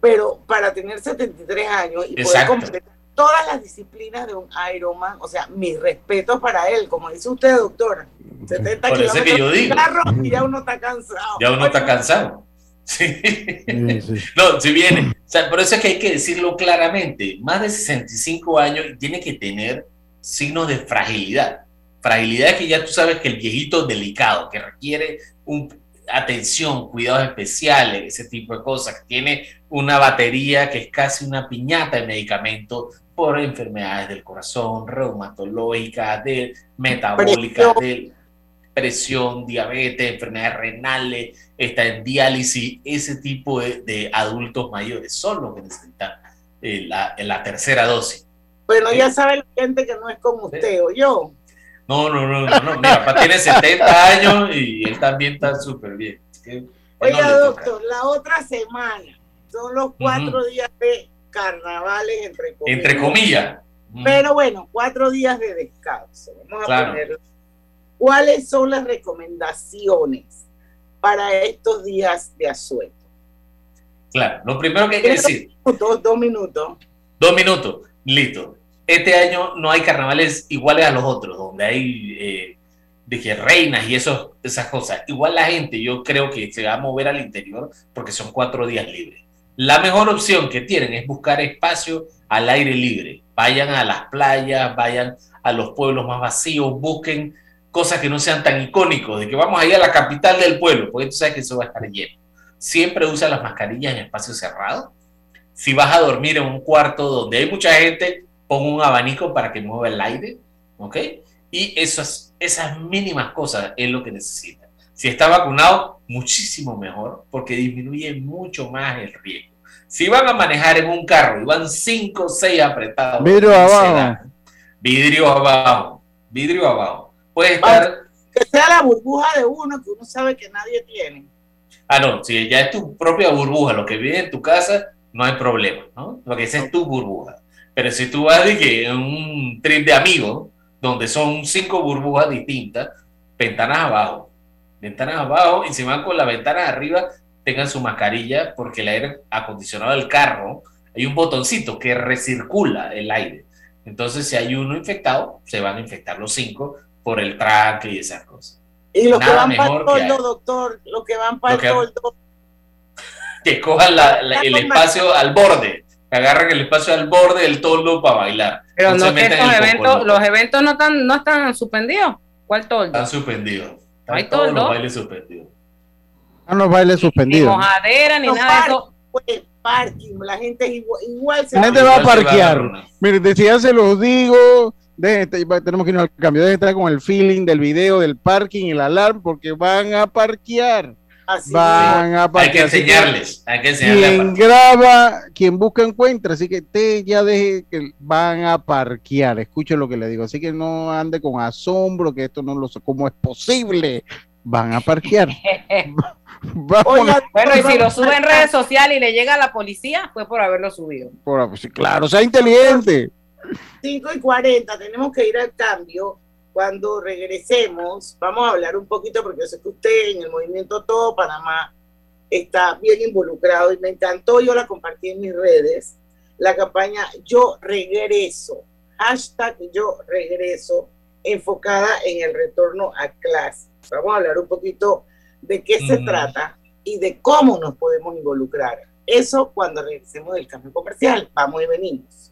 Pero para tener 73 años y poder Exacto. completar todas las disciplinas de un Ironman, o sea, mis respetos para él, como dice usted, doctor. 70 Por eso es que yo kilómetros digo. carro y ya uno está cansado. Ya uno está cansado. Sí. No, si viene. O sea, por eso es que hay que decirlo claramente. Más de 65 años y tiene que tener signos de fragilidad. Fragilidad es que ya tú sabes que el viejito es delicado, que requiere un, atención, cuidados especiales, ese tipo de cosas, que tiene una batería que es casi una piñata de medicamentos por enfermedades del corazón, reumatológicas, de metabólicas, de presión, diabetes, enfermedades renales, está en diálisis, ese tipo de, de adultos mayores son los que necesitan eh, la, la tercera dosis. Bueno, ya sabe la gente que no es como usted o yo. No, no, no, no, no. Mi papá tiene 70 años y él también está súper bien. No Oiga, doctor, la otra semana son los cuatro días de carnavales, entre comillas. Entre comillas. Pero bueno, cuatro días de descanso. Vamos a Claro. poner. ¿Cuáles son las recomendaciones para estos días de asueto? Claro, lo primero que hay que decir, Dos, dos minutos. dos minutos, listo. Este año no hay carnavales iguales a los otros, donde hay eh, que reinas y esos, esas cosas. Igual la gente, yo creo que se va a mover al interior porque son cuatro días libres. La mejor opción que tienen es buscar espacio al aire libre. Vayan a las playas, vayan a los pueblos más vacíos, busquen cosas que no sean tan icónicos, de que vamos a ir a la capital del pueblo, porque tú sabes que eso va a estar lleno. Siempre usa las mascarillas en espacios cerrados. Si vas a dormir en un cuarto donde hay mucha gente, pon un abanico para que mueva el aire, ¿ok? Y esas, esas mínimas cosas es lo que necesita. Si está vacunado, muchísimo mejor, porque disminuye mucho más el riesgo. Si van a manejar en un carro y van cinco o seis apretados. Vidrio abajo. vidrio abajo. Vidrio abajo. Puede estar. Que sea la burbuja de uno que uno sabe que nadie tiene. Ah, no, si ya es tu propia burbuja, lo que viene en tu casa, no hay problema, ¿no? Lo que esa es tu burbuja. Pero si tú vas de que en un trip de amigos, donde son cinco burbujas distintas, ventanas abajo, ventanas abajo, y si van con las ventanas arriba, tengan su mascarilla, porque el aire acondicionado del carro, hay un botoncito que recircula el aire. Entonces, si hay uno infectado, se van a infectar los cinco por el tranque y esas cosas. Y los que van para el toldo, doctor, los que van para el toldo. Que cojan el espacio al borde, que agarran el espacio al borde del toldo para bailar. Pero no que estos eventos, los eventos no están, no están suspendidos. ¿Cuál toldo? Están suspendidos. Están hay todos los bailes suspendidos. No los bailes suspendidos. Ni mojadera, ni nada de eso. Pues, parking, la gente igual, igual se La gente va a parquear. Mire, ya se los digo, tenemos que irnos al cambio, dejen estar con el feeling del video, del parking y el alarm, porque van a parquear. van a parquear. Hay que enseñarles, hay que enseñarles. Quien graba, quien busca encuentra, así que te ya deje que van a parquear, escuchen lo que le digo, así que no ande con asombro, que esto no lo sé, ¿cómo es posible? Van a parquear. bueno, y si lo sube en redes sociales y le llega a la policía, fue por haberlo subido. Por, pues, claro, sea inteligente. 5 y 40, tenemos que ir al cambio. Cuando regresemos, vamos a hablar un poquito, porque yo sé que usted en el movimiento Todo Panamá está bien involucrado y me encantó, yo la compartí en mis redes, la campaña Yo Regreso, hashtag Yo Regreso, enfocada en el retorno a clase. Vamos a hablar un poquito de qué se trata y de cómo nos podemos involucrar. Eso cuando regresemos del cambio comercial. Vamos y venimos.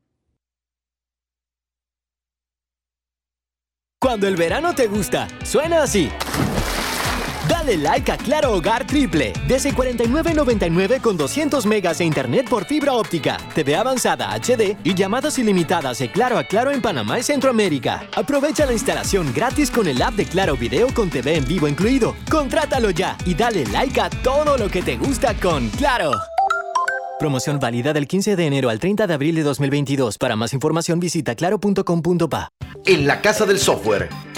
Cuando el verano te gusta, suena así. Dale like a Claro Hogar Triple, desde 49.99 con 200 megas de internet por fibra óptica, TV avanzada HD y llamadas ilimitadas de Claro a Claro en Panamá y Centroamérica. Aprovecha la instalación gratis con el app de Claro Video con TV en vivo incluido. Contrátalo ya y dale like a todo lo que te gusta con Claro. Promoción válida del 15 de enero al 30 de abril de 2022. Para más información visita claro.com.pa. En la Casa del Software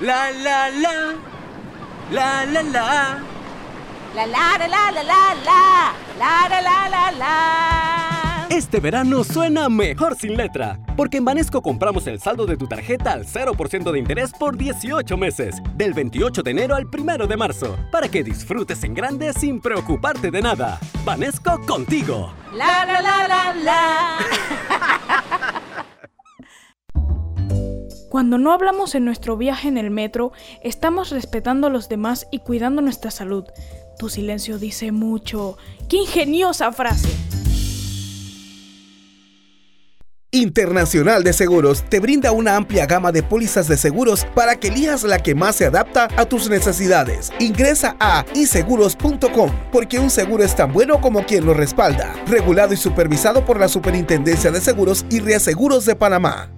La la la. La la la. La la la la la la la. La la la la la. Este verano suena mejor sin letra, porque en Banesco compramos el saldo de tu tarjeta al 0% de interés por 18 meses, del 28 de enero al 1 de marzo, para que disfrutes en grande sin preocuparte de nada. Banesco contigo. La la la la la. Cuando no hablamos en nuestro viaje en el metro, estamos respetando a los demás y cuidando nuestra salud. Tu silencio dice mucho. ¡Qué ingeniosa frase! Internacional de Seguros te brinda una amplia gama de pólizas de seguros para que elijas la que más se adapta a tus necesidades. Ingresa a iseguros.com porque un seguro es tan bueno como quien lo respalda. Regulado y supervisado por la Superintendencia de Seguros y Reaseguros de Panamá.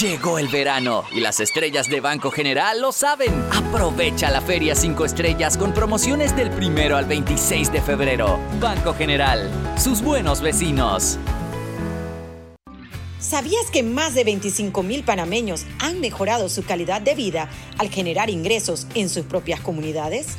Llegó el verano y las estrellas de Banco General lo saben. Aprovecha la Feria 5 Estrellas con promociones del primero al 26 de febrero. Banco General, sus buenos vecinos. ¿Sabías que más de 25 mil panameños han mejorado su calidad de vida al generar ingresos en sus propias comunidades?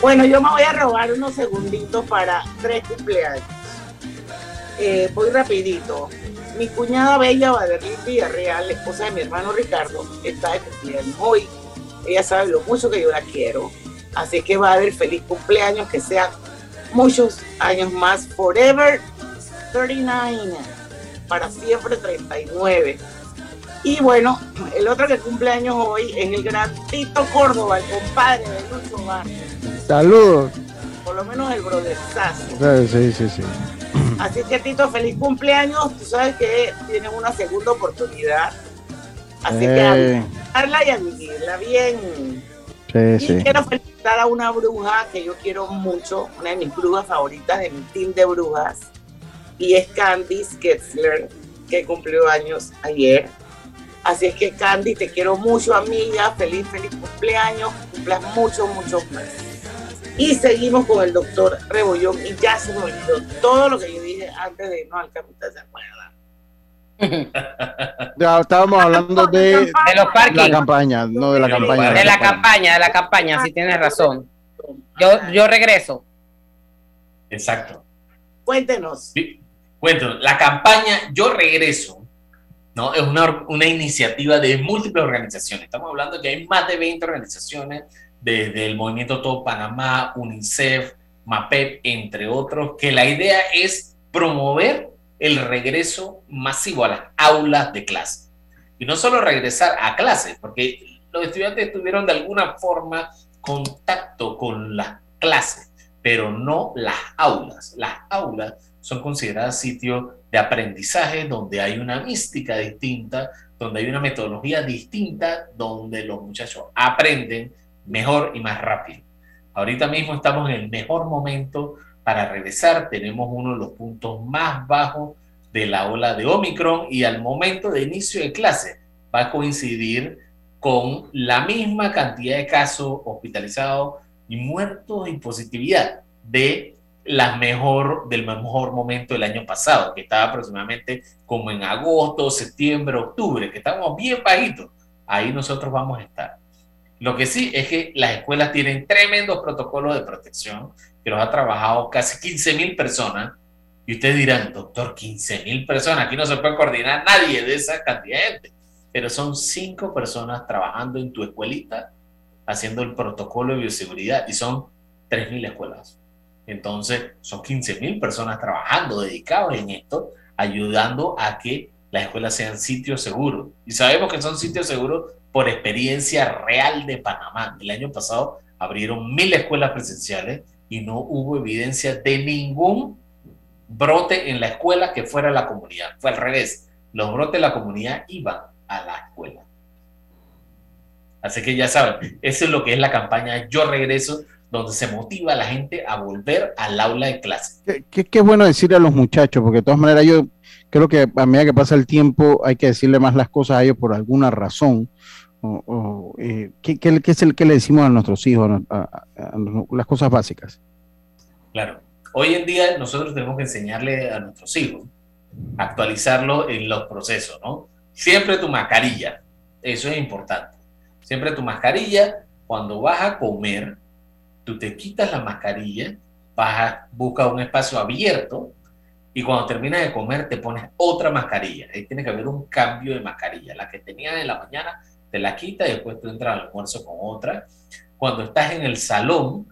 Bueno, yo me voy a robar unos segunditos para tres cumpleaños. Eh, voy rapidito. Mi cuñada bella Valerlin Villarreal, la esposa de mi hermano Ricardo, está de cumpleaños hoy. Ella sabe lo mucho que yo la quiero. Así que va a haber feliz cumpleaños, que sean muchos años más. Forever 39 para siempre 39. Y bueno, el otro que cumple años hoy es el gran Tito Córdoba, el compadre de Lucho Barrio. Saludos. Por lo menos el brother Sí, sí, sí. Así que Tito, feliz cumpleaños. Tú sabes que tienes una segunda oportunidad. Así que a Eh. vivirla y a vivirla bien. Sí, Y sí. quiero felicitar a una bruja que yo quiero mucho, una de mis brujas favoritas de mi team de brujas, y es Candice Getzler, que cumplió años ayer. Así es que Candy, te quiero mucho, amiga. Feliz, feliz cumpleaños. Cumplas mucho, mucho más. Y seguimos con el doctor Rebollón. Y ya se me olvidó todo lo que yo dije antes de irnos al capitán. ¿Se acuerdan? Ya estábamos hablando de, De los parking. la campaña, no de la campaña. De la campaña, de la campaña, si tienes razón. Yo, yo regreso. Exacto. Cuéntenos. Cuento, la campaña Yo Regreso, ¿no? Es una, una iniciativa de múltiples organizaciones. Estamos hablando que hay más de 20 organizaciones, desde el Movimiento Todo Panamá, UNICEF, MAPEP, entre otros, que la idea es promover el regreso masivo a las aulas de clase. Y no solo regresar a clases, porque los estudiantes tuvieron de alguna forma contacto con las clases, pero no las aulas. Las aulas son consideradas sitios de aprendizaje donde hay una mística distinta, donde hay una metodología distinta, donde los muchachos aprenden mejor y más rápido. Ahorita mismo estamos en el mejor momento para regresar. Tenemos uno de los puntos más bajos de la ola de Omicron y al momento de inicio de clase va a coincidir con la misma cantidad de casos hospitalizados y muertos y positividad de la mejor, del mejor momento del año pasado, que estaba aproximadamente como en agosto, septiembre, octubre, que estábamos bien bajitos. Ahí nosotros vamos a estar. Lo que sí es que las escuelas tienen tremendos protocolos de protección, que los ha trabajado casi 15 mil personas. Y ustedes dirán, doctor, 15 mil personas, aquí no se puede coordinar nadie de esa cantidad de gente. Pero son cinco personas trabajando en tu escuelita, haciendo el protocolo de bioseguridad, y son 3 mil escuelas. Entonces, son 15 mil personas trabajando, dedicados en esto, ayudando a que las escuelas sean sitios seguros. Y sabemos que son sitios seguros por experiencia real de Panamá. El año pasado abrieron mil escuelas presenciales y no hubo evidencia de ningún brote en la escuela que fuera la comunidad. Fue al revés. Los brotes de la comunidad iban a la escuela. Así que ya saben, eso es lo que es la campaña Yo Regreso, donde se motiva a la gente a volver al aula de clase. Qué, qué- qué bueno decirle a los muchachos, porque de todas maneras yo creo que a medida que pasa el tiempo hay que decirle más las cosas a ellos por alguna razón. O, o, eh, ¿qué, qué- qué es el que le decimos a nuestros hijos, a- a- a- a las cosas básicas? Claro. Hoy en día nosotros tenemos que enseñarle a nuestros hijos, actualizarlo en los procesos, ¿no? Siempre tu mascarilla, eso es importante. Siempre tu mascarilla, cuando vas a comer, tú te quitas la mascarilla, vas a buscar un espacio abierto y cuando terminas de comer te pones otra mascarilla. Ahí tiene que haber un cambio de mascarilla. La que tenías en la mañana te la quitas y después tú entras al almuerzo con otra. Cuando estás en el salón,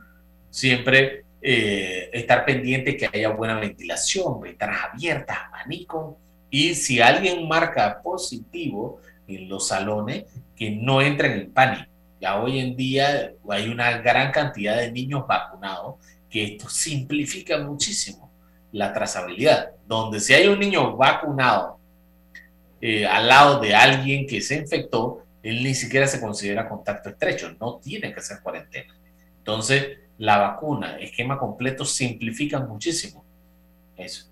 siempre eh, estar pendiente que haya buena ventilación, ventanas abiertas, abanico. Y si alguien marca positivo en los salones, que no entren en pánico. Ya hoy en día hay una gran cantidad de niños vacunados que esto simplifica muchísimo la trazabilidad. Donde si hay un niño vacunado eh, al lado de alguien que se infectó, él ni siquiera se considera contacto estrecho, no tiene que hacer cuarentena. Entonces, la vacuna, esquema completo, simplifica muchísimo eso.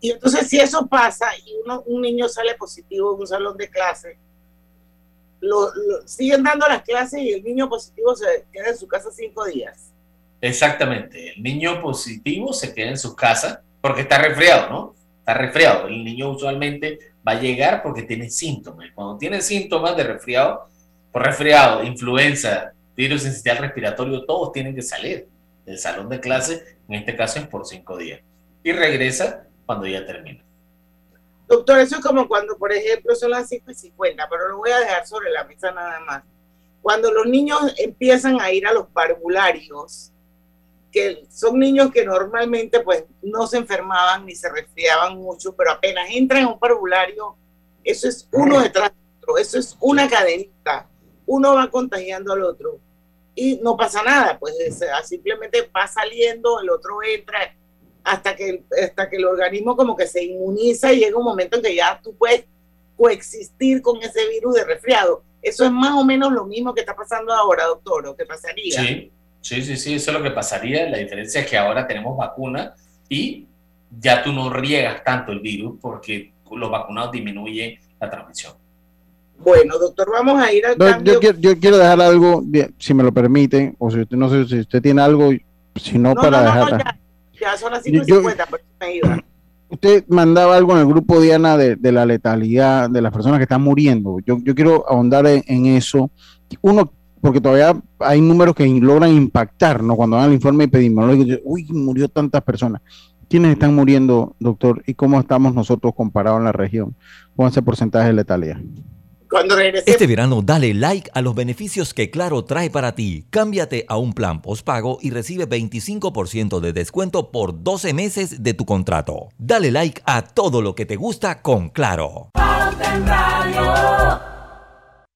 Y entonces, si eso pasa y uno, un niño sale positivo en un salón de clase, lo, siguen dando las clases y el niño positivo se queda en su casa cinco días. Exactamente, el niño positivo se queda en su casa porque está resfriado, ¿no? Está resfriado. El niño usualmente va a llegar porque tiene síntomas. Cuando tiene síntomas de resfriado, por resfriado, influenza, virus sistema respiratorio, todos tienen que salir del salón de clase, en este caso es por cinco días. Y regresa cuando ya termina. Doctor, eso es como cuando, por ejemplo, son las 5 y 50, pero lo voy a dejar sobre la mesa nada más. Cuando los niños empiezan a ir a los parvularios, que son niños que normalmente pues no se enfermaban ni se resfriaban mucho, pero apenas entran en un parvulario, eso es uno detrás de otro, eso es una cadenita, uno va contagiando al otro y no pasa nada, pues simplemente va saliendo, el otro entra, hasta que, hasta que el organismo como que se inmuniza y llega un momento en que ya tú puedes coexistir con ese virus de resfriado. Eso es más o menos lo mismo que está pasando ahora, doctor, o que pasaría. Sí, sí, sí, sí, eso es lo que pasaría. La diferencia es que ahora tenemos vacuna y ya tú no riegas tanto el virus porque los vacunados disminuyen la transmisión. Bueno, doctor, vamos a ir al cambio. Yo quiero, dejar algo, si me lo permite, o si usted no sé si usted tiene algo, si no, para dejar. Ya son las 5.50, pero me iba. Usted mandaba algo en el grupo Diana de, de, la letalidad de las personas que están muriendo. Yo, yo quiero ahondar en, eso. Uno, porque todavía hay números que logran impactar, ¿no? Cuando dan el informe epidemiológico, uy, murió tantas personas. ¿Quiénes están muriendo, doctor? ¿Y cómo estamos nosotros comparados en la región con ese porcentaje de letalidad? Este verano dale like a los beneficios que Claro trae para ti. Cámbiate a un plan postpago y recibe 25% de descuento por 12 meses de tu contrato. Dale like a todo lo que te gusta con Claro.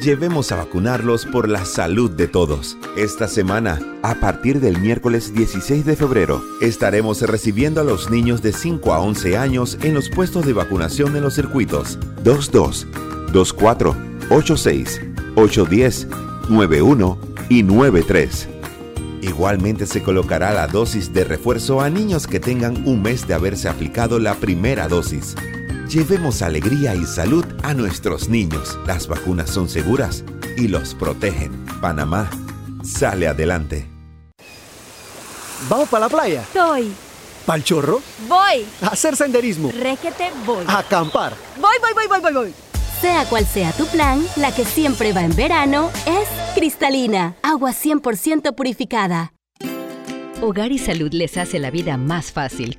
Llevemos a vacunarlos por la salud de todos. Esta semana, a partir del miércoles 16 de febrero, estaremos recibiendo a los niños de 5 a 11 años en los puestos de vacunación en los circuitos 22, 24, 86, 810, 91 y 93. Igualmente se colocará la dosis de refuerzo a niños que tengan un mes de haberse aplicado la primera dosis. Llevemos alegría y salud a nuestros niños. Las vacunas son seguras y los protegen. Panamá sale adelante. ¿Vamos para la playa? Estoy. ¿Pal chorro? Voy. A hacer senderismo. Réquete, voy. A acampar. Voy, voy, voy, voy, voy, voy. Sea cual sea tu plan, la que siempre va en verano es cristalina, agua 100% purificada. Hogar y Salud les hace la vida más fácil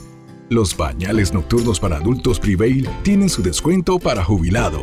Los bañales nocturnos para adultos Prevail tienen su descuento para jubilado.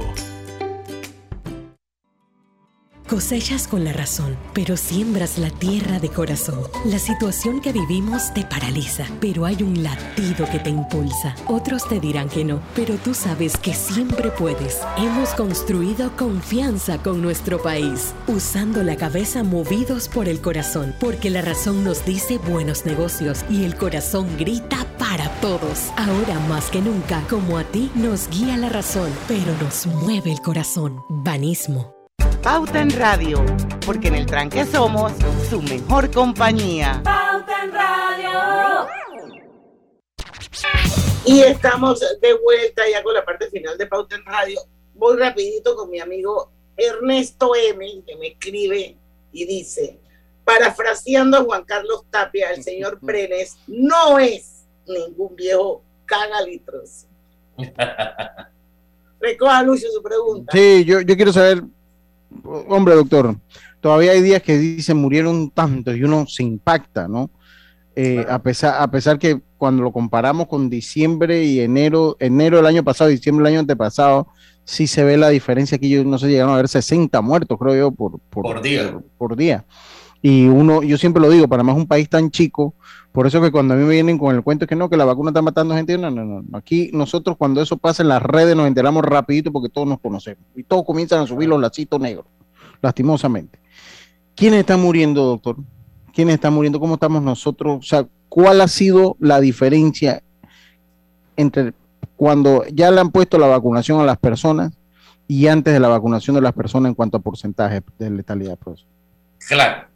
Cosechas con la razón, pero siembras la tierra de corazón. La situación que vivimos te paraliza, pero hay un latido que te impulsa. Otros te dirán que no, pero tú sabes que siempre puedes. Hemos construido confianza con nuestro país, usando la cabeza movidos por el corazón, porque la razón nos dice buenos negocios y el corazón grita para todos. Ahora más que nunca, como a ti nos guía la razón, pero nos mueve el corazón. Banismo. Pauta en Radio, porque en el tranque somos su mejor compañía. Pauta en Radio. Y estamos de vuelta ya con la parte final de Pauta en Radio. Voy rapidito con mi amigo Ernesto M, que me escribe y dice, parafraseando a Juan Carlos Tapia, el señor Brenes no es ningún viejo cagalitros. Recoja Lucio su pregunta. Sí, yo, yo quiero saber hombre, doctor, todavía hay días que dicen murieron tantos y uno se impacta, ¿no? Eh, a, pesar, a pesar que cuando lo comparamos con diciembre y enero, enero del año pasado, diciembre del año antepasado, sí se ve la diferencia. Aquí yo no sé, llegaron a haber 60 muertos, creo yo, por, por, día. Por, día. Y uno, yo siempre lo digo, Panamá es un país tan chico, por eso que cuando a mí me vienen con el cuento que no, que la vacuna está matando gente, no, no, no. Aquí nosotros cuando eso pasa en las redes nos enteramos rapidito porque todos nos conocemos. Y todos comienzan a subir los lacitos negros, lastimosamente. ¿Quiénes están muriendo, doctor? ¿Quiénes están muriendo? ¿Cómo estamos nosotros? O sea, ¿cuál ha sido la diferencia entre cuando ya le han puesto la vacunación a las personas y antes de la vacunación de las personas en cuanto a porcentaje de letalidad? Profesor? Claro,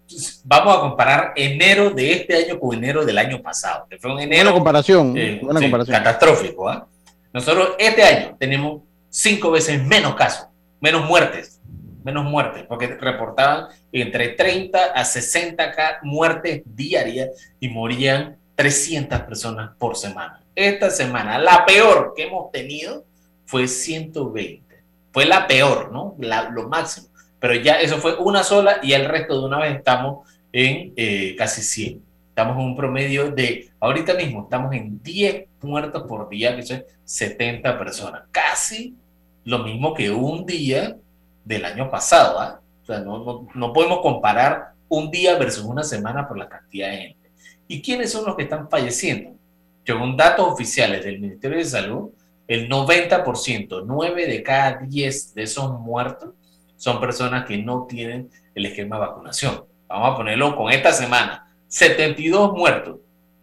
vamos a comparar enero de este año con enero del año pasado, que fue un enero buena comparación, eh, buena sí, comparación. catastrófico. ¿ah? Nosotros este año tenemos cinco veces menos casos, menos muertes, menos muertes, porque reportaban entre 30 a 60 ca- muertes diarias y morían 300 personas por semana. Esta semana, la peor que hemos tenido fue 120. Fue la peor, ¿no? La- lo máximo. Pero ya eso fue una sola y el resto de una vez estamos en eh, casi 100. Estamos en un promedio de, ahorita mismo estamos en 10 muertos por día, que son 70 personas. Casi lo mismo que un día del año pasado. ¿ah? O sea, no, no, no podemos comparar un día versus una semana por la cantidad de gente. ¿Y quiénes son los que están falleciendo? Según datos oficiales del Ministerio de Salud, el 90%, 9 de cada 10 de esos muertos son personas que no tienen el esquema de vacunación. Vamos a ponerlo con esta semana. 72 muertos.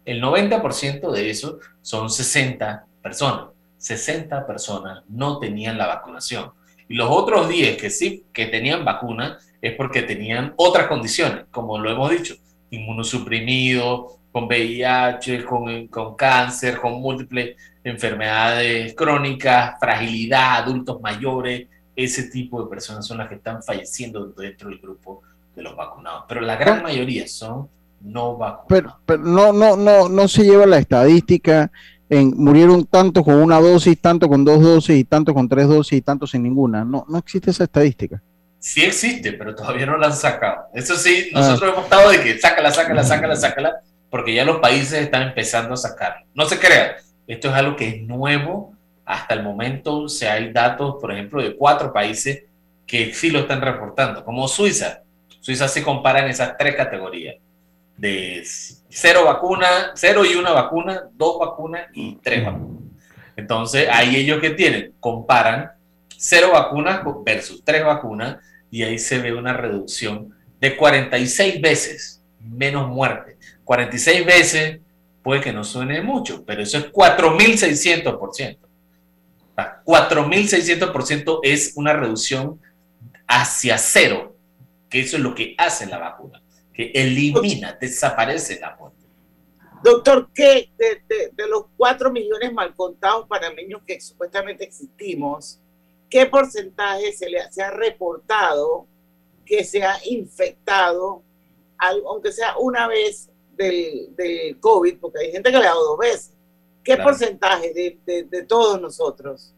El 90% de esos son 60 personas. 60 personas no tenían la vacunación. Y los otros 10 que sí que tenían vacuna es porque tenían otras condiciones, como lo hemos dicho, inmunosuprimido, con VIH, con, con cáncer, con múltiples enfermedades crónicas, fragilidad, adultos mayores, ese tipo de personas son las que están falleciendo dentro del grupo de los vacunados. Pero la gran mayoría son no vacunados. Pero, pero no, no, no, no se lleva la estadística en murieron tanto con una dosis, tanto con dos dosis, y tanto con tres dosis, y tanto sin ninguna. No, no existe esa estadística. Sí existe, pero todavía no la han sacado. Eso sí, nosotros hemos estado de que sácala, sácala, sácala, sácala, porque ya los países están empezando a sacarlo. No se crean, esto es algo que es nuevo. Hasta el momento, o sea, hay datos, por ejemplo, de cuatro países que sí lo están reportando, como Suiza. Suiza se compara en esas tres categorías de cero vacuna, cero y una vacuna, dos vacunas y tres vacunas. Entonces, ahí ellos que tienen, comparan cero vacunas versus tres vacunas y ahí se ve una reducción de 46 veces menos muerte. 46 veces puede que no suene mucho, pero eso es 4.600%. 4.600% es una reducción hacia cero, que eso es lo que hace la vacuna, que elimina, desaparece la muerte. Doctor, ¿qué de, los 4 millones mal contados panameños que supuestamente existimos, qué porcentaje se le se ha reportado que se ha infectado, aunque sea una vez del, del COVID, porque hay gente que le ha dado dos veces? ¿Qué Claro. porcentaje de, de, de todos nosotros?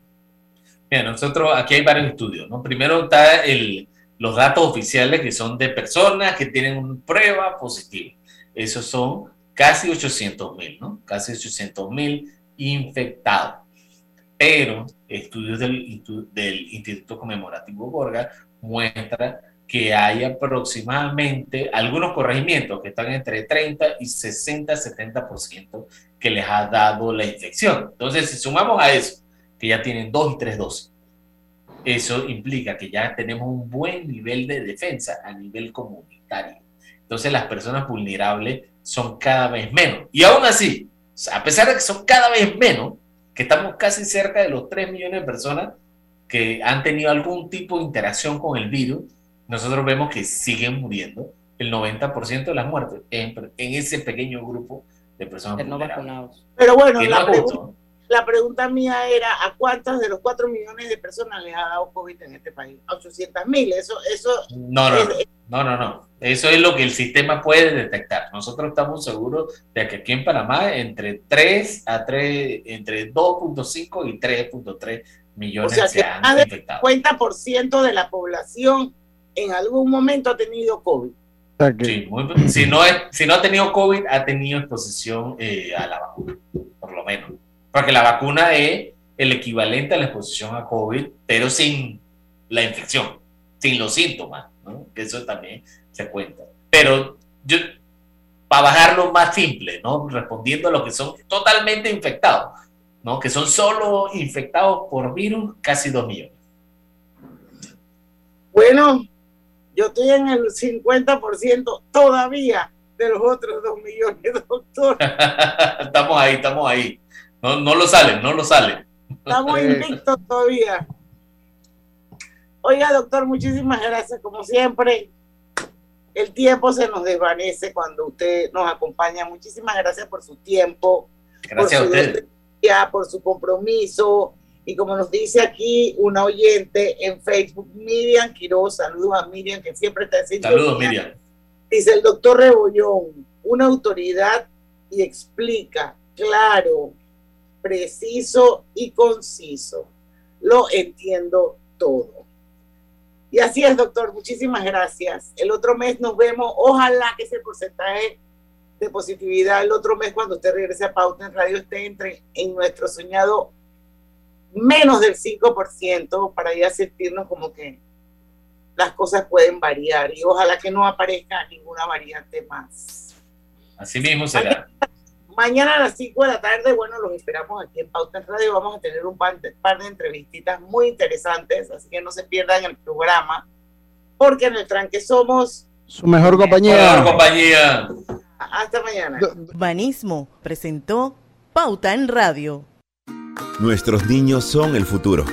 Mira, nosotros aquí hay varios estudios, ¿no? Primero está el, los datos oficiales que son de personas que tienen una prueba positiva. Esos son casi 800 mil, ¿no? Casi 800 mil. infectados. Pero estudios del, del Instituto Conmemorativo Borga muestran que hay aproximadamente algunos corregimientos que están entre 30 y 60, 70% que les ha dado la infección. Entonces, si sumamos a eso, que ya tienen dos y tres dosis, eso implica que ya tenemos un buen nivel de defensa a nivel comunitario. Entonces, las personas vulnerables son cada vez menos. Y aún así, a pesar de que son cada vez menos, que estamos casi cerca de los 3 millones de personas que han tenido algún tipo de interacción con el virus, nosotros vemos que siguen muriendo el 90% de las muertes en, ese pequeño grupo de personas no vacunados. Pero bueno, la, pregunta mía era, ¿a cuántas de los 4 millones de personas les ha dado COVID en este país? ¿A 800 mil? Eso, eso no, no, no, no, no. Eso es lo que el sistema puede detectar. Nosotros estamos seguros de que aquí en Panamá entre 3 a 3, entre 2.5 y 3.3 millones o sea, se han infectado. 50% de la población en algún momento ha tenido COVID. Sí, si, no es, si no ha tenido COVID, ha tenido exposición eh, a la vacuna, por lo menos. Porque la vacuna es el equivalente a la exposición a COVID, pero sin la infección, sin los síntomas, ¿no? Que eso también se cuenta. Pero yo, para bajarlo más simple, ¿no? Respondiendo a los que son totalmente infectados, ¿no? Que son solo infectados por virus, casi dos millones. Bueno, yo estoy en el 50% todavía de los otros 2 millones, doctor. estamos ahí, estamos ahí. No, no lo salen, no lo salen. Estamos invictos todavía. Oiga, doctor, muchísimas gracias. Como siempre, el tiempo se nos desvanece cuando usted nos acompaña. Muchísimas gracias por su tiempo. Gracias a usted. Por su compromiso y como nos dice aquí una oyente en Facebook, Miriam Quiroz, saludos a Miriam que siempre está diciendo. Saludos, Miriam. Dice el doctor Rebollón, una autoridad y explica claro, preciso y conciso. Lo entiendo todo. Y así es, doctor. Muchísimas gracias. El otro mes nos vemos. Ojalá que ese porcentaje de positividad el otro mes, cuando usted regrese a Pauta en Radio, esté entre en nuestro soñado menos del 5% para ya sentirnos como que las cosas pueden variar y ojalá que no aparezca ninguna variante más. Así mismo será. Mañana, a las 5 de la tarde, bueno, los esperamos aquí en Pauta en Radio. Vamos a tener un par de, par de entrevistitas muy interesantes, así que no se pierdan el programa, porque en el tranque somos su mejor compañía. Mejor compañía. Hasta mañana. Banismo presentó Pauta en Radio. Nuestros niños son el futuro.